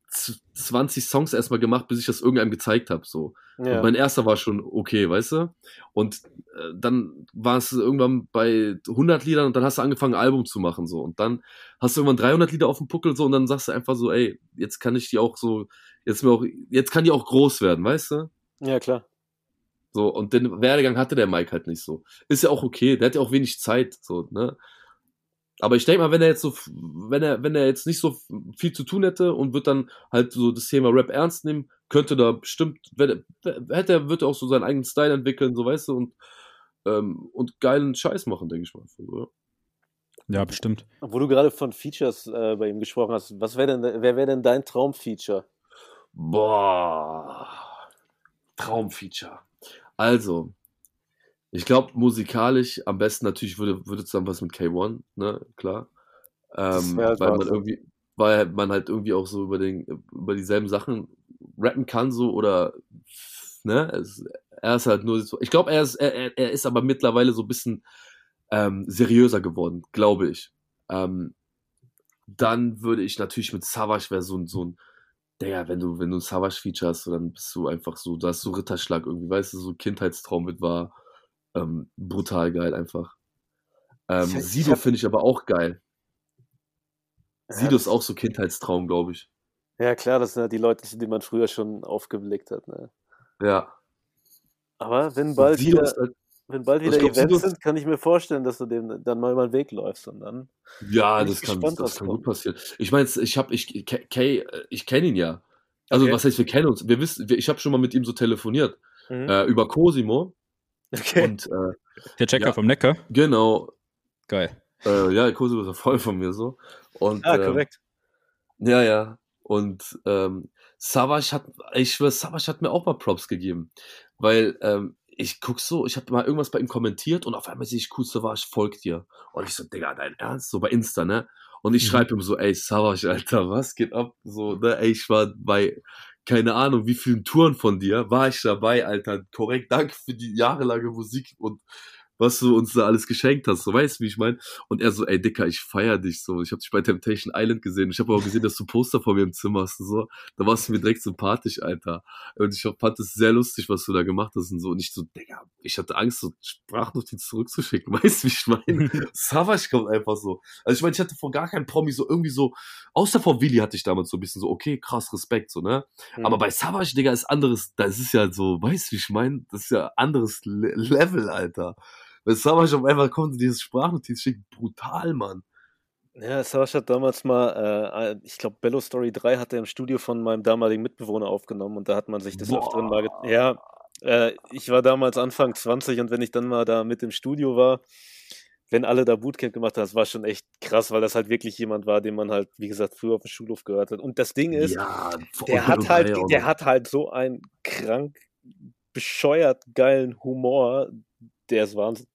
20 Songs erstmal gemacht, bis ich das irgendeinem gezeigt habe, so. Ja. Und mein erster war schon okay, weißt du? Und äh, dann war es irgendwann bei 100 Liedern und dann hast du angefangen, ein Album zu machen, so. Und dann hast du irgendwann 300 Lieder auf dem Puckel, so, und dann sagst du einfach so, ey, jetzt kann ich die auch so, jetzt mir auch, jetzt kann die auch groß werden, weißt du? ja, klar. So, und den Werdegang hatte der Mike halt nicht so. Ist ja auch okay, der hat ja auch wenig Zeit, so, ne? Aber ich denke mal, wenn er jetzt so, wenn er, wenn er jetzt nicht so viel zu tun hätte und wird dann halt so das Thema Rap ernst nehmen, könnte da bestimmt, wenn, hätte er, wird er auch so seinen eigenen Style entwickeln, so weißt du, und, ähm, und geilen Scheiß machen, denke ich mal. So, ja. bestimmt. Wo du gerade von Features äh, bei ihm gesprochen hast, was wäre denn, wer wäre denn dein Traumfeature? Boah. Traumfeature. Also, ich glaube, musikalisch am besten natürlich würde, würde zusammen was mit K1, ne, klar. Ähm, halt weil man irgendwie, weil man halt irgendwie auch so über den, über dieselben Sachen rappen kann, so oder ne, es, er ist halt nur so. Ich glaube, er ist, er, er ist aber mittlerweile so ein bisschen ähm, seriöser geworden, glaube ich. Ähm, dann würde ich natürlich mit Savage wäre so, so ein, Digga, wenn du, wenn du ein Savage-Feature hast, dann bist du einfach so, da hast du Ritterschlag irgendwie, weißt du, so Kindheitstraum mit war ähm, brutal geil einfach. Ähm, ich, Sido finde ich aber auch geil. Ja, Sido ist auch so Kindheitstraum, glaube ich. Ja, klar, das sind ja die Leute, die man früher schon aufgeblickt hat. Ne? Ja. Aber wenn bald Sido wieder, halt, wenn bald wieder glaub, Events Sido sind, kann ich mir vorstellen, dass du dem dann mal über den Weg läufst und dann. Ja, das kann, gespannt, das kann gut passieren. Ich meine, ich habe, ich, Kay, ich kenne ihn ja. Also okay. was heißt, wir kennen uns. Wir wissen, ich habe schon mal mit ihm so telefoniert mhm. äh, über Cosimo. Okay. Und, äh, der Checker ja, vom Neckar? Genau. Geil. Äh, ja, Cosimo ist ja voll von mir so. Und, ah, ähm, korrekt. Ähm, ja, ja. Und ähm, Savage hat, ich schwöre, Savage hat mir auch mal Props gegeben. Weil ähm, ich guck so, ich habe mal irgendwas bei ihm kommentiert und auf einmal sehe ich, cool, Savage folgt dir. Und ich so, Digga, dein Ernst? So bei Insta, ne? Und ich mhm. schreibe ihm so, ey, Savage, Alter, was geht ab? So, ne, ey, ich war bei keine Ahnung, wie vielen Touren von dir war ich dabei, Alter. Korrekt, danke für die jahrelange Musik und was du uns da alles geschenkt hast. So weißt du, wie ich meine? Und er so, ey Dicker, ich feier dich so. Ich habe dich bei Temptation Island gesehen. Ich habe auch gesehen, dass du Poster vor mir im Zimmer hast und so. Da warst du mir direkt sympathisch, Alter. Und ich fand es sehr lustig, was du da gemacht hast und so. Und ich so, Digga, ich hatte Angst, so Sprachnotiz zurückzuschicken. Weißt du, wie ich meine? Savage kommt einfach so. Also ich meine, ich hatte vor gar keinem Promi so irgendwie so, außer vor Willi hatte ich damals so ein bisschen so, okay, krass, Respekt, so, ne? Mhm. Aber bei Savage, Digga, ist anderes, da ist es ja so, weißt du, wie ich meine? Das ist ja anderes Le Level, Alter. Wenn Savage auf einmal kommt und dieses Sprachnotiz schickt, brutal, Mann. Ja, Savage hat damals mal, äh, ich glaube, Bello Story 3 hat er im Studio von meinem damaligen Mitbewohner aufgenommen und da hat man sich das öfteren mal. Ja, äh, ich war damals Anfang 20 und wenn ich dann mal da mit im Studio war, wenn alle da Bootcamp gemacht haben, das war schon echt krass, weil das halt wirklich jemand war, den man halt, wie gesagt, früher auf dem Schulhof gehört hat. Und das Ding ist, ja, der hat halt, der hat halt so einen krank bescheuert geilen Humor, der ist Wahnsinn.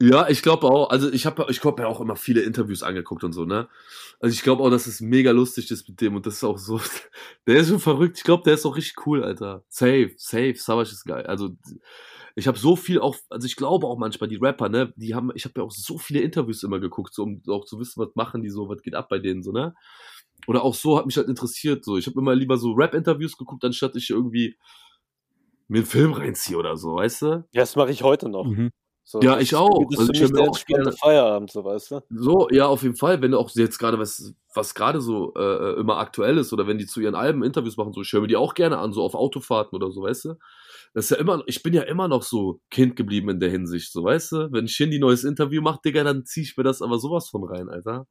Ja, ich glaube auch, also ich habe ich glaube ja auch immer viele Interviews angeguckt und so, ne? Also ich glaube auch, dass es mega lustig ist mit dem und das ist auch so, der ist schon verrückt. Ich glaube, der ist auch richtig cool, Alter. Safe, safe, Savage ist geil. Also ich habe so viel auch, also ich glaube auch manchmal die Rapper, ne, die haben, ich habe ja auch so viele Interviews immer geguckt, so um auch zu wissen, was machen die so, was geht ab bei denen so, ne? Oder auch so hat mich halt interessiert, so. Ich habe immer lieber so Rap-Interviews geguckt, anstatt ich irgendwie mir einen Film reinziehe oder so, weißt du? Ja, das mache ich heute noch. Mhm. So, ja, ich auch. Also ich mir auch gerne Feierabend, so weißt du. So, ja, auf jeden Fall. Wenn du auch jetzt gerade was, was gerade so äh, äh, immer aktuell ist oder wenn die zu ihren Alben Interviews machen, so ich höre mir die auch gerne an, so auf Autofahrten oder so, weißt du. Das ist ja immer, ich bin ja immer noch so Kind geblieben in der Hinsicht, so weißt du. Wenn Shindy neues Interview macht, Digga, dann zieh ich mir das aber sowas von rein, Alter.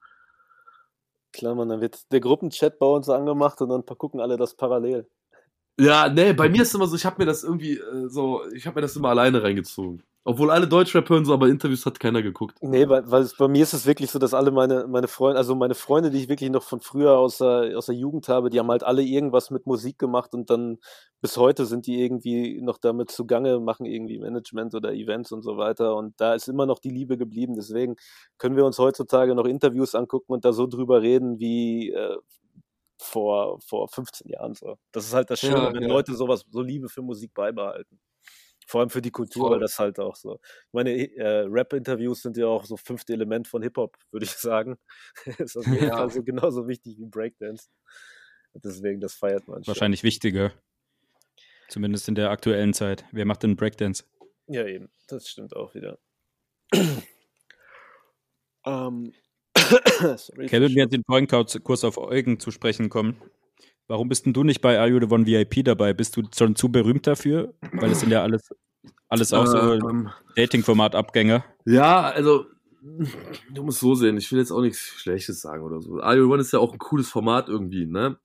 Klar, man, dann wird der Gruppenchat bei uns angemacht und dann gucken alle das parallel. Ja, nee, bei mir ist immer so, ich habe mir das irgendwie äh, so, ich habe mir das immer alleine reingezogen. Obwohl alle Deutschrap hören, so, aber Interviews hat keiner geguckt. Nee, weil, weil bei mir ist es wirklich so, dass alle meine, meine Freunde, also meine Freunde, die ich wirklich noch von früher aus der, aus der Jugend habe, die haben halt alle irgendwas mit Musik gemacht und dann bis heute sind die irgendwie noch damit zugange, machen irgendwie Management oder Events und so weiter. Und da ist immer noch die Liebe geblieben. Deswegen können wir uns heutzutage noch Interviews angucken und da so drüber reden wie äh, vor, vor 15 Jahren so. Das ist halt das Schöne, ja, wenn ja. Leute sowas, so Liebe für Musik beibehalten. Vor allem für die Kultur, weil das halt auch so. Ich meine, äh, Rap-Interviews sind ja auch so fünfte Element von Hip-Hop, würde ich sagen. ist auf jeden ja. Fall so genauso wichtig wie Breakdance. Deswegen, das feiert man schon. Wahrscheinlich wichtiger. Zumindest in der aktuellen Zeit. Wer macht denn Breakdance? Ja, eben. Das stimmt auch wieder. ähm. Sorry, Kevin wird den Point-Kurs auf Eugen zu sprechen kommen. Warum bist denn du nicht bei Are You the One VIP dabei? Bist du schon zu berühmt dafür? Weil es sind ja alles Alles auch so Ähm, Dating-Format-Abgänger. Ja, also, du musst so sehen, ich will jetzt auch nichts Schlechtes sagen oder so. Are One ist ja auch ein cooles Format irgendwie, ne?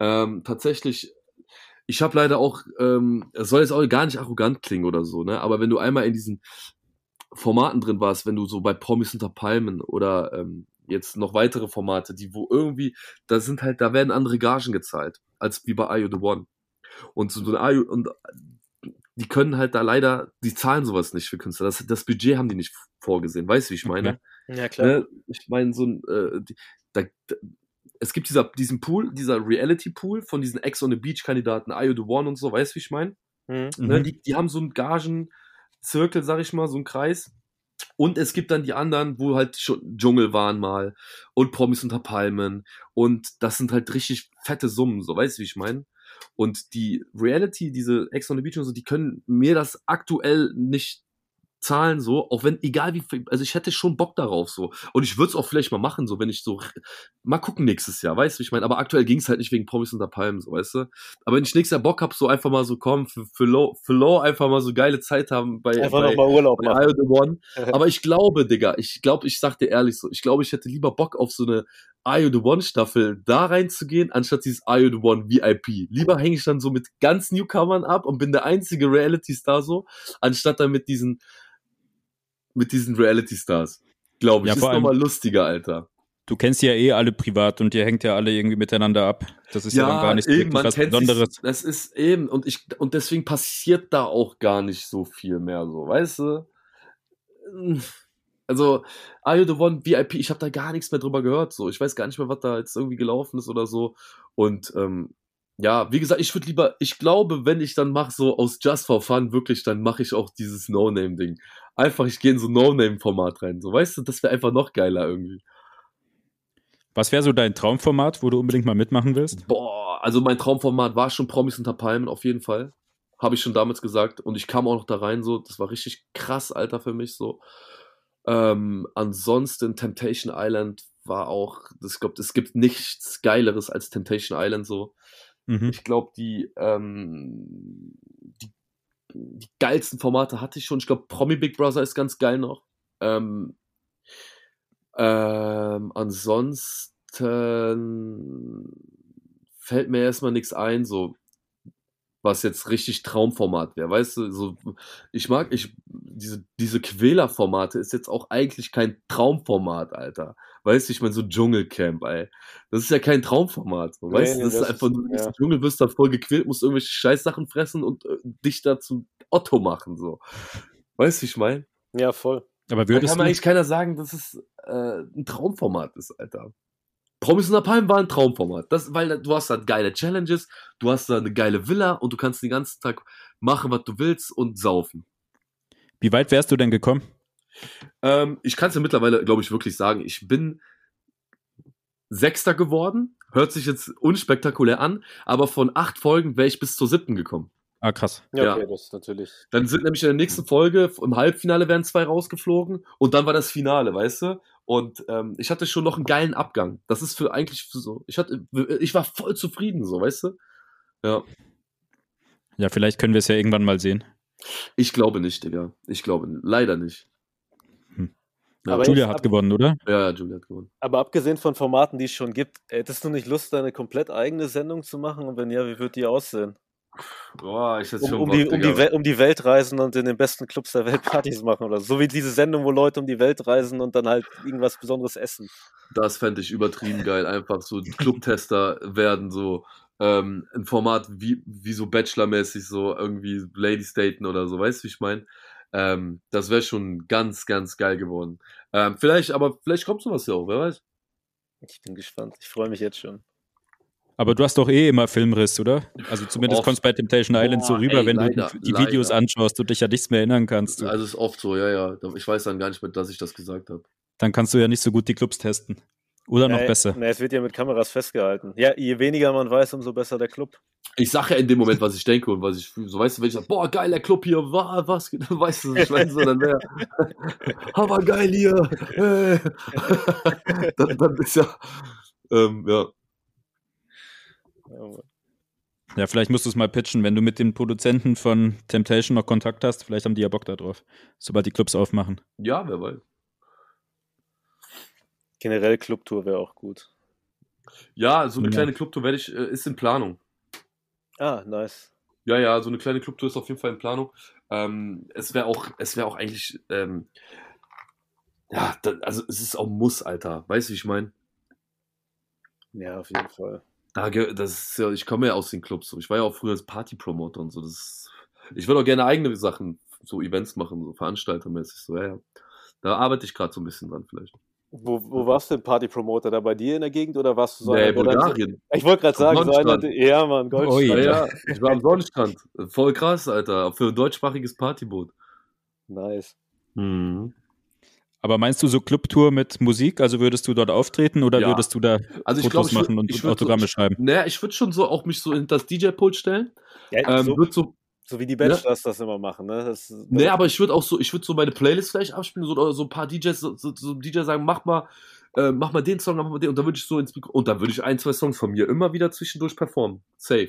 Ähm, tatsächlich, ich habe leider auch, ähm, es soll jetzt auch gar nicht arrogant klingen oder so, ne? Aber wenn du einmal in diesen Formaten drin warst, wenn du so bei Promis unter Palmen oder ähm, jetzt noch weitere Formate, die wo irgendwie, da sind halt, da werden andere Gagen gezahlt, als wie bei Are You The One. Und so ein You, und die können halt da leider, die zahlen sowas nicht für Künstler. Das, das Budget haben die nicht vorgesehen. Weißt du, wie ich meine? Ja, klar. Ne? Ich meine, so ein, äh, die, da, da, es gibt dieser, diesen Pool, dieser Reality-Pool von diesen Ex on the Beach-Kandidaten, You the One und so, weißt du, wie ich meine? Mhm. Ne? Die, die haben so einen Gagenzirkel, sag ich mal, so einen Kreis. Und es gibt dann die anderen, wo halt schon Dschungel waren mal und Promis unter Palmen. Und das sind halt richtig fette Summen, so, weißt du, wie ich meine? Und die Reality, diese Ex on the Beach und so, die können mir das aktuell nicht zahlen, so, auch wenn, egal wie viel, also ich hätte schon Bock darauf, so. Und ich würde es auch vielleicht mal machen, so, wenn ich so, mal gucken nächstes Jahr, weißt du, ich meine? Aber aktuell ging es halt nicht wegen Promis unter Palmen, so, weißt du? Aber wenn ich nächstes Jahr Bock hab, so einfach mal so kommen, für, für, low, für Low einfach mal so geile Zeit haben bei, Einfach bei, nochmal Urlaub bei machen. The One. Aber ich glaube, Digga, ich glaube, ich sag dir ehrlich so, ich glaube, ich hätte lieber Bock auf so eine Are You the One Staffel da reinzugehen, anstatt dieses Are You the One VIP. Lieber hänge ich dann so mit ganz Newcomern ab und bin der einzige Reality-Star so, anstatt dann mit diesen, mit diesen Reality-Stars. Glaube ich. Ja, ist nochmal lustiger, Alter. Du kennst ja eh alle privat und ihr hängt ja alle irgendwie miteinander ab. Das ist ja, dann gar nicht wirklich was Besonderes. Das ist eben, und ich, und deswegen passiert da auch gar nicht so viel mehr, so, weißt du? Also, Are You the One VIP, ich habe da gar nichts mehr drüber gehört, so. Ich weiß gar nicht mehr, was da jetzt irgendwie gelaufen ist oder so. Und, ähm, ja, wie gesagt, ich würde lieber, ich glaube, wenn ich dann mache, so aus Just for Fun, wirklich, dann mache ich auch dieses No-Name-Ding. Einfach, ich gehe in so ein No-Name-Format rein, so, weißt du, das wäre einfach noch geiler irgendwie. Was wäre so dein Traumformat, wo du unbedingt mal mitmachen willst? Boah, also mein Traumformat war schon Promis unter Palmen, auf jeden Fall. Habe ich schon damals gesagt. Und ich kam auch noch da rein, so. Das war richtig krass, Alter, für mich, so. Ähm, ansonsten Temptation Island war auch, das, ich glaube, es gibt nichts Geileres als Temptation Island, so. Mhm. Ich glaube, die, ähm, die, die geilsten Formate hatte ich schon. Ich glaube, Promi Big Brother ist ganz geil noch. Ähm, ähm, ansonsten fällt mir erstmal nichts ein, so was jetzt richtig Traumformat wäre. Weißt du, so ich mag ich diese diese Quäler-Formate ist jetzt auch eigentlich kein Traumformat, Alter. Weißt du, ich meine so Dschungelcamp, ey. Das ist ja kein Traumformat, so, Nee, weißt nee, du, das, das ist einfach nur du ja. im Dschungel, wirst da voll gequält, musst irgendwelche Scheißsachen fressen und äh, dich dazu Otto machen so. Weißt du, ich meine? Ja, voll. Aber Da würdest kann mir du, eigentlich keiner sagen, dass es äh, ein Traumformat ist, Alter. Promis unter Palmen war ein Traumformat. Das, weil du hast da geile Challenges, du hast da eine geile Villa und du kannst den ganzen Tag machen, was du willst und saufen. wie weit wärst du denn gekommen? Ähm, ich kann es ja mittlerweile, glaube ich, wirklich sagen. Ich bin Sechster geworden. Hört sich jetzt unspektakulär an, aber von acht Folgen wäre ich bis zur siebten gekommen. Ah, krass. Ja, Ja. okay, das natürlich. Dann sind nämlich in der nächsten Folge, im Halbfinale werden zwei rausgeflogen und dann war das Finale, weißt du? Und ähm, ich hatte schon noch einen geilen Abgang. Das ist für eigentlich für so. Ich hatte, ich war voll zufrieden, so, weißt du? Ja. Ja, vielleicht können wir es ja irgendwann mal sehen. Ich glaube nicht, Digga. Ich glaube leider nicht. Hm. Ja, Aber Julia hat ab- gewonnen, oder? ja, ja, Julia hat gewonnen. Aber abgesehen von Formaten, die es schon gibt, hättest du nicht Lust, deine komplett eigene Sendung zu machen? Und wenn ja, wie wird die aussehen? Boah, ich hätte Um, schon um, Bock, die, um, die Wel- um die Welt reisen und in den besten Clubs der Welt Partys machen oder so. So wie diese Sendung, wo Leute um die Welt reisen und dann halt irgendwas Besonderes essen. Das fände ich übertrieben geil. Einfach so Clubtester werden, so ähm, ein Format wie, wie so Bachelor-mäßig, so irgendwie Ladies daten oder so, weißt du, wie ich meine? Ähm, das wäre schon ganz, ganz geil geworden. Ähm, vielleicht, aber vielleicht kommt sowas ja auch, wer weiß. Ich bin gespannt. Ich freue mich jetzt schon. Aber du hast doch eh immer Filmriss, oder? Also zumindest kommst bei Temptation Island so Boah, rüber, ey, wenn leider, du die, die Videos leider. anschaust und dich ja nichts mehr erinnern kannst. Du. Also ist oft so, ja, ja. Ich weiß dann gar nicht mehr, dass ich das gesagt habe. Dann kannst du ja nicht so gut die Clubs testen. Oder noch Nee, besser. Nee, es wird ja mit Kameras festgehalten. Ja, je weniger man weiß, umso besser der Club. Ich sage ja in dem Moment, was ich denke und was ich fühle. So, weißt du, wenn ich sage, boah, geil, der Club hier, wa- was, geht?" weißt du, ich weiß so, dann wäre, aber geil hier, hey. dann, dann ist ja, ähm, ja. Ja, vielleicht musst du es mal pitchen, wenn du mit den Produzenten von Temptation noch Kontakt hast. Vielleicht haben die ja Bock da drauf, sobald die Clubs aufmachen. Ja, wer weiß. Generell Clubtour wäre auch gut. Ja, so eine Ja. kleine Clubtour werde ich, äh, ist in Planung. Ah, nice. Ja, ja, so eine kleine Clubtour ist auf jeden Fall in Planung. Ähm, es wäre auch, es wäre auch eigentlich, ähm, ja, da, also es ist auch ein Muss, Alter. Weißt du, wie ich meine? Ja, auf jeden Fall. Da, das ist ja, ich komme ja aus den Clubs. So. Ich war ja auch früher als Party-Promoter und so. Das ist, ich würde auch gerne eigene Sachen, so Events machen, so veranstaltermäßig. So, ja, ja. Da arbeite ich gerade so ein bisschen dran, vielleicht. Wo, wo warst du denn Party-Promoter? Da bei dir in der Gegend oder warst du so Nee, Bulgarien. Ich wollte gerade sagen, so einer, ja, Mann, Goldstadt. Ui. Ja, ja, ich war am Sonnenstrand. Voll krass, Alter. Für ein deutschsprachiges Partyboot. Nice. Aber meinst du so Clubtour mit Musik? Also würdest du dort auftreten oder Ja. würdest du da Also ich Fotos glaube, ich machen würd- und ich würd Autogramme so, schreiben? Naja, ich würde schon so auch mich so hinter das DJ-Pult stellen. Ja, Ähm, so, würd so, so wie die Bachelors das immer machen, ne? Das, das nee, aber ich würde auch so, ich würde so meine Playlist vielleicht abspielen, so, oder so ein paar DJs, so, so, so DJ sagen, mach mal, äh, mach mal den Song, mach mal den, und dann würde ich so ins Mikro, und dann würde ich ein, zwei Songs von mir immer wieder zwischendurch performen. Safe.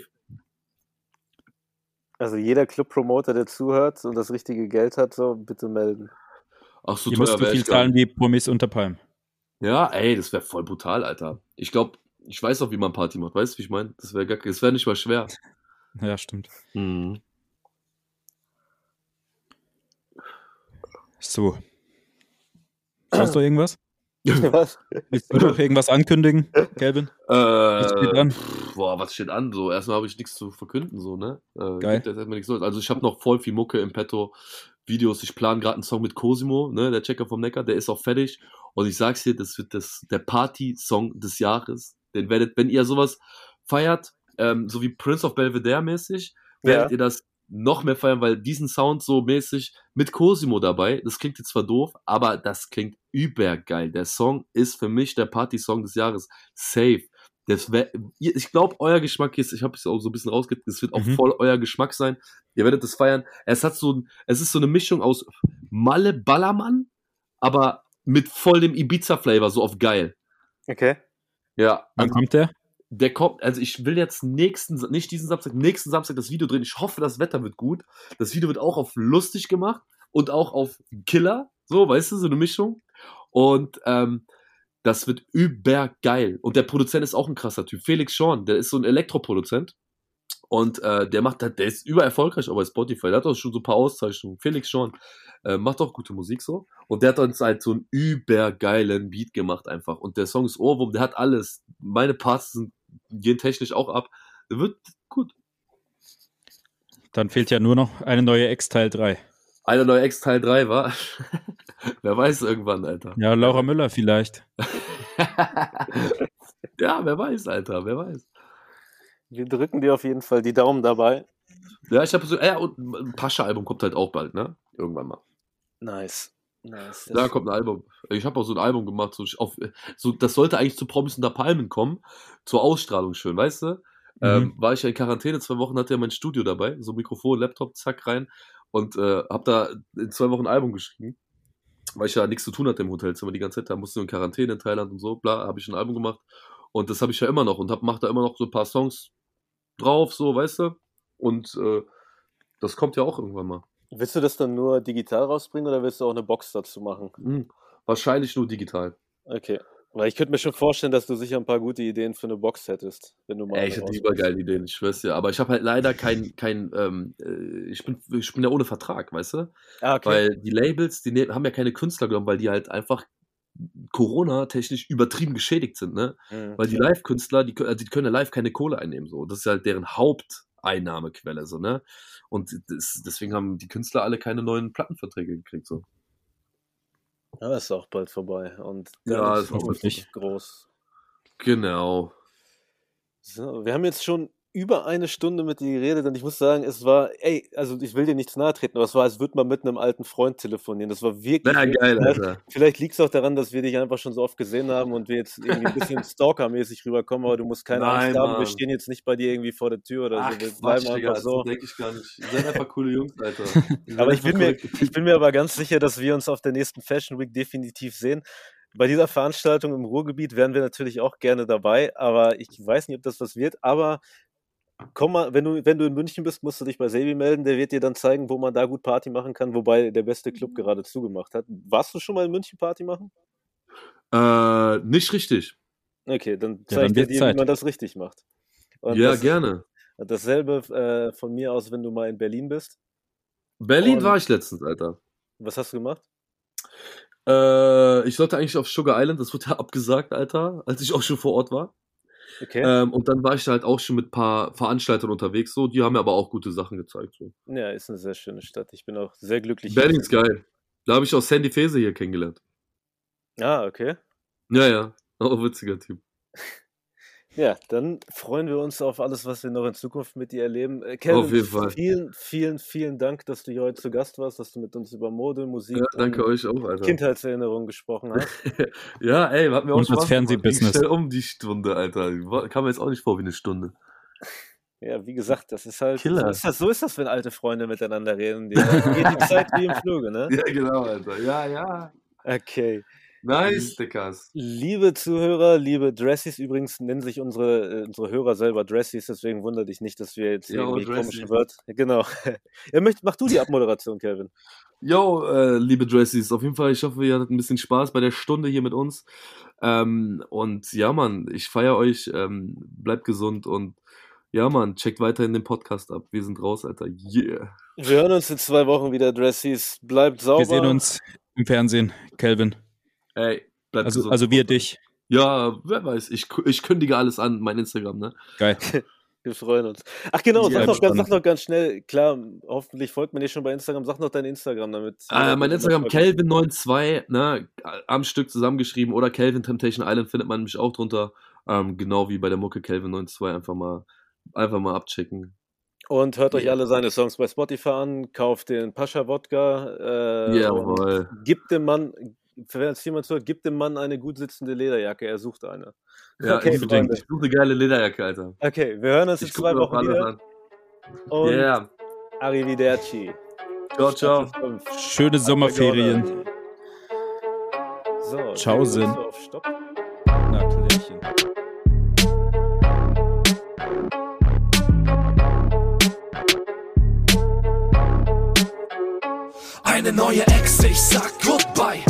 Also jeder Club-Promoter, der zuhört und das richtige Geld hat, so bitte melden. Ach so Hier musst du wär viel zahlen wie Promis unter Palmen. Ja, ey, das wäre voll brutal, Alter. Ich glaube, ich weiß auch, wie man Party macht. Weißt du, wie ich meine? Das wäre gar, das wäre nicht mal schwer. Ja, stimmt. Mhm. So. Sonst noch irgendwas? Was? Willst du noch irgendwas ankündigen, Kelvin? Äh, steht an? boah, was steht an? So, erstmal habe ich nichts zu verkünden, so, ne? Äh, Geil. erstmal nichts. Also ich habe noch voll viel Mucke im Petto, Videos. Ich plane gerade einen Song mit Cosimo, ne? Der Checker vom Neckar, der ist auch fertig. Und ich sag's dir, das wird das, der Party-Song des Jahres. Den werdet, wenn ihr sowas feiert, ähm, so wie Prince of Belvedere mäßig, werdet Ja. ihr das noch mehr feiern, weil diesen Sound so mäßig mit Cosimo dabei, das klingt jetzt zwar doof, aber das klingt übergeil. Der Song ist für mich der Party-Song des Jahres. Safe. Das wär, ich glaube, euer Geschmack ist, ich habe es auch so ein bisschen rausgekriegt, es wird auch Mhm. voll euer Geschmack sein. Ihr werdet das feiern. Es hat so ein, es ist so eine Mischung aus Malle Ballermann, aber mit voll dem Ibiza-Flavor, so auf geil. Okay. Ja, Wann kommt der? der kommt, also ich will jetzt nächsten, nicht diesen Samstag, nächsten Samstag das Video drehen. Ich hoffe, das Wetter wird gut. Das Video wird auch auf lustig gemacht und auch auf Killer, so, weißt du, so eine Mischung. Und ähm, das wird übergeil. Und der Produzent ist auch ein krasser Typ. Felix Schorn, der ist so ein Elektroproduzent. Und äh, der macht, der ist übererfolgreich auch bei Spotify. Der hat auch schon so ein paar Auszeichnungen. Felix Schorn äh, macht auch gute Musik so. Und der hat uns halt so einen übergeilen Beat gemacht einfach. Und der Song ist Ohrwurm, der hat alles. Meine Parts sind, gehen technisch auch ab. Wird gut. Dann fehlt ja nur noch eine neue Ex Teil 3. Einer neue Ex Teil 3 war. wer weiß irgendwann, Alter. Ja, Laura Müller vielleicht. ja, wer weiß, Alter, wer weiß. Wir drücken dir auf jeden Fall die Daumen dabei. Ja, ich habe so, ja, und ein Pascha-Album kommt halt auch bald, ne? Irgendwann mal. Nice. Nice. Da kommt ein Album. Ich habe auch so ein Album gemacht, so, auf, so das sollte eigentlich zu Promis unter Palmen kommen, zur Ausstrahlung schön, weißt du? Ähm, war ich ja in Quarantäne, zwei Wochen hatte ja mein Studio dabei, so Mikrofon, Laptop, zack rein und äh, habe da in zwei Wochen ein Album geschrieben, weil ich ja nichts zu tun hatte im Hotelzimmer die ganze Zeit, da musste ich in Quarantäne in Thailand und so, bla, habe ich ein Album gemacht und das habe ich ja immer noch und hab, mach da immer noch so ein paar Songs drauf, so, weißt du? Und äh, das kommt ja auch irgendwann mal. Willst du das dann nur digital rausbringen oder willst du auch eine Box dazu machen? Hm, wahrscheinlich nur digital. Okay. Weil ich könnte mir schon vorstellen, dass du sicher ein paar gute Ideen für eine Box hättest, wenn du mal. Ey, ich hätte rausbringst. übergeile Ideen, ich schwör's dir. Aber ich habe halt leider kein, kein ähm, äh, ich, bin, ich bin ja ohne Vertrag, weißt du? Ah, okay. Weil die Labels, die ne haben ja keine Künstler genommen, weil die halt einfach Corona-technisch übertrieben geschädigt sind, ne? Mhm. Weil die Live-Künstler, die, können- also die können ja live keine Kohle einnehmen, so. Das ist halt deren Haupteinnahmequelle, so, ne? Und das, deswegen haben die Künstler alle keine neuen Plattenverträge gekriegt, so. Ja, ist auch bald vorbei. Und Ja, ist hoffentlich. groß. Genau. So, wir haben jetzt schon über eine Stunde mit dir geredet und ich muss sagen, es war, ey, also ich will dir nichts nahe treten, aber es war, als würde man mit einem alten Freund telefonieren. Das war wirklich. Na, geil. Alter. Vielleicht liegt es auch daran, dass wir dich einfach schon so oft gesehen haben und wir jetzt irgendwie ein bisschen stalkermäßig rüberkommen, aber du musst keine Nein, Angst haben, wir Mann. stehen jetzt nicht bei dir irgendwie vor der Tür oder Ach, so. Wir Quatsch, bleiben Digga, einfach so. das denke ich gar nicht. Ihr seid einfach coole Jungs, Alter. Aber ich bin, mir, ich bin mir aber ganz sicher, dass wir uns auf der nächsten Fashion Week definitiv sehen. Bei dieser Veranstaltung im Ruhrgebiet wären wir natürlich auch gerne dabei, aber ich weiß nicht, ob das was wird. Aber komm mal, wenn du, wenn du in München bist, musst du dich bei Sebi melden. Der wird dir dann zeigen, wo man da gut Party machen kann, wobei der beste Club gerade zugemacht hat. Warst du schon mal in München Party machen? Äh, nicht richtig. Okay, dann Ja, zeig dann ich dir, Zeit. wie man das richtig macht. Und ja, das, gerne. Dasselbe äh, von mir aus, wenn du mal in Berlin bist. Berlin Und- war ich letztens, Alter. Was hast du gemacht? Äh, ich sollte eigentlich auf Sugar Island, das wurde ja abgesagt, Alter, als ich auch schon vor Ort war. Okay. Ähm, und dann war ich da halt auch schon mit ein paar Veranstaltern unterwegs, so. Die haben mir aber auch gute Sachen gezeigt, so. Ja, ist eine sehr schöne Stadt. Ich bin auch sehr glücklich. Berlin ist geil. Da habe ich auch Sandy Fese hier kennengelernt. Ah, okay. Ja, ja. Auch witziger Typ. Ja, dann freuen wir uns auf alles, was wir noch in Zukunft mit dir erleben. Äh, Kelvin, Auf jeden Fall. vielen, vielen, vielen Dank, dass du hier heute zu Gast warst, dass du mit uns über Mode, Musik Ja, danke und euch auch, Alter. Kindheitserinnerungen gesprochen hast. Ja, ey, hat mir auch Und das Spaß gemacht. Fernsehbusiness. Schnell um die Stunde, Alter. Kam mir jetzt auch nicht vor wie eine Stunde. Ja, wie gesagt, das ist halt, Killer. so ist das, so ist das, wenn alte Freunde miteinander reden. Die, geht die Zeit wie im Fluge, ne? Ja, genau, Alter. Ja, ja. Okay. Nice, Dickers. Liebe Zuhörer, liebe Dressies, übrigens nennen sich unsere, äh, unsere Hörer selber Dressies, deswegen wundert dich nicht, dass wir jetzt Jo, irgendwie Dressy. komische Wörter. Genau. Ja, möcht, mach du die Abmoderation, Kelvin. Yo, äh, liebe Dressies, auf jeden Fall, ich hoffe, ihr hattet ein bisschen Spaß bei der Stunde hier mit uns. Ähm, und ja, Mann, ich feiere euch. Ähm, bleibt gesund und ja, Mann, checkt weiterhin den Podcast ab. Wir sind raus, Alter. Yeah. Wir hören uns in zwei Wochen wieder, Dressies. Bleibt sauber. Wir sehen uns im Fernsehen, Kelvin. Ey, bleibt Also, gesund. also wir dich. Ja, wer weiß. Ich, ich kündige alles an, mein Instagram, ne? Geil. Wir freuen uns. Ach genau, Ja, sag, noch, ganz, sag noch ganz schnell, klar, hoffentlich folgt man dir schon bei Instagram, sag noch dein Instagram damit. Äh, mein Instagram Kelvin92, ne, am Stück zusammengeschrieben oder Kelvin Temptation Island findet man mich auch drunter. Ähm, genau wie bei der Mucke Kelvin92 einfach mal einfach mal abchecken. Und hört euch alle seine Songs bei Spotify an, kauft den Pascha Wodka. Äh, Jawohl. Gibt dem Mann, wenn jetzt jemand zuhört, gibt dem Mann eine gut sitzende Lederjacke, er sucht eine. Ja, Okay, unbedingt. Ich suche eine geile Lederjacke, Alter. Okay, wir hören uns in Ich zwei Wochen wieder. an. Und Yeah. Arrivederci. Ciao, ciao. Schöne Sommerferien. So, Ciao, Sinn. auf Stopp. Na, Klärchen. Eine neue Ex, ich sag Goodbye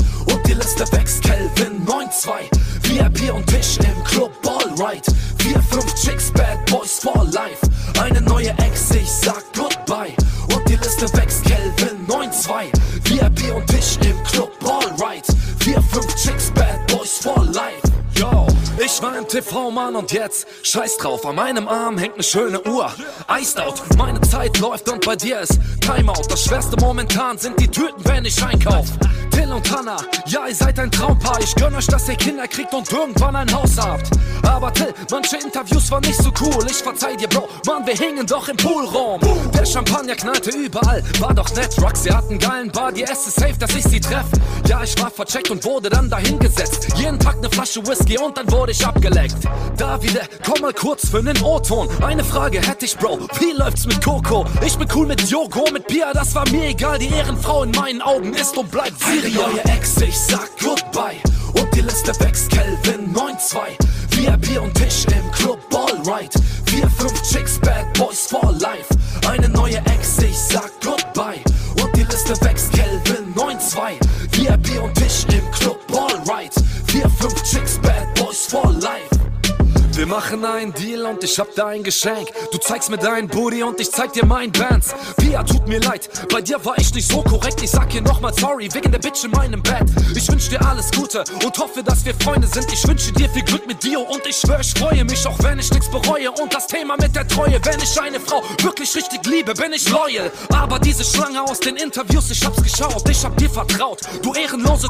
Liste wächst, Kelvin 9-2 VIP und Tisch im Club, alright 4, 5 Chicks, Bad Boys for life Eine neue Ex, ich sag Goodbye Und die Liste wächst, Kelvin 9-2 VIP und Tisch im Club, alright 4, 5 Chicks, Bad Boys for life Yo, ich war im TV, Mann, und jetzt scheiß drauf. An meinem Arm hängt ne schöne Uhr. Iced out, meine Zeit läuft und bei dir ist Timeout. Das schwerste momentan sind die Tüten, wenn ich einkauf. Till und Hannah, ja, ihr seid ein Traumpaar. Ich gönn euch, dass ihr Kinder kriegt und irgendwann ein Haus habt. Aber Till, manche Interviews waren nicht so cool. Ich verzeih dir, Bro, Mann, wir hingen doch im Poolraum. Der Champagner knallte überall, war doch nett. Roxy hat einen geilen Body, es ist safe, dass ich sie treff. Ja, ich war vercheckt und wurde dann dahingesetzt. Jeden Tag ne Flasche Whisky und dann wurde ich abgeleckt. Davide, komm mal kurz für nen O-Ton. Eine Frage hätte ich, Bro, wie läuft's mit Coco? Ich bin cool mit Yogo, mit Pia, das war mir egal. Die Ehrenfrau in meinen Augen ist und bleibt Eine neue Ex, ich sag Goodbye. Und die Liste wächst, Kelvin 9-2. VIP und Tisch im Club, alright. 4, 5 Chicks, Bad Boys for life. Eine neue Ex, ich sag Goodbye. Und die Liste wächst, Kelvin 9-2. VIP und Tisch im Club, alright. 4, 5 Chicks, Bad Boys for life. Wir machen einen Deal und ich hab da ein Geschenk. Du zeigst mir deinen Booty und ich zeig dir meinen Bands. Pia, tut mir leid, bei dir war ich nicht so korrekt. Ich sag hier nochmal sorry wegen der Bitch in meinem Bett. Ich wünsch dir alles Gute und hoffe, dass wir Freunde sind. Ich wünsche dir viel Glück mit Dio und ich schwör, ich freue mich, auch wenn ich nichts bereue. Und das Thema mit der Treue, wenn ich eine Frau wirklich richtig liebe, bin ich loyal. Aber diese Schlange aus den Interviews, ich hab's geschaut, ich hab dir vertraut. Du ehrenlose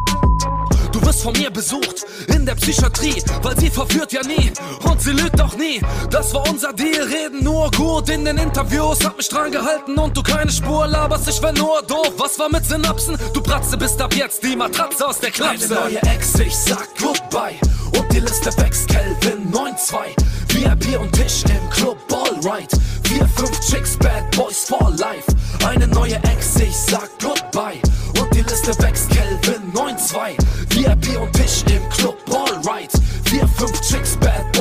wirst von mir besucht in der Psychiatrie, weil sie verführt ja nie und sie lügt auch nie. Das war unser Deal, reden nur gut in den Interviews, hab mich dran gehalten und du keine Spur laberst, ich wär nur doof. Was war mit Synapsen? Du Bratze bist ab jetzt die Matratze aus der Klapse. Eine neue Ex, ich sag Goodbye und die Liste wächst, Kelvin 9-2. VIP und Tisch im Club, alright. 4, 5 Chicks, Bad Boys for life. Eine neue Ex, ich sag Goodbye und die Liste wächst, Kelvin 9-2. VIP und ich im Club, alright. Wir fünf Chicks, Bad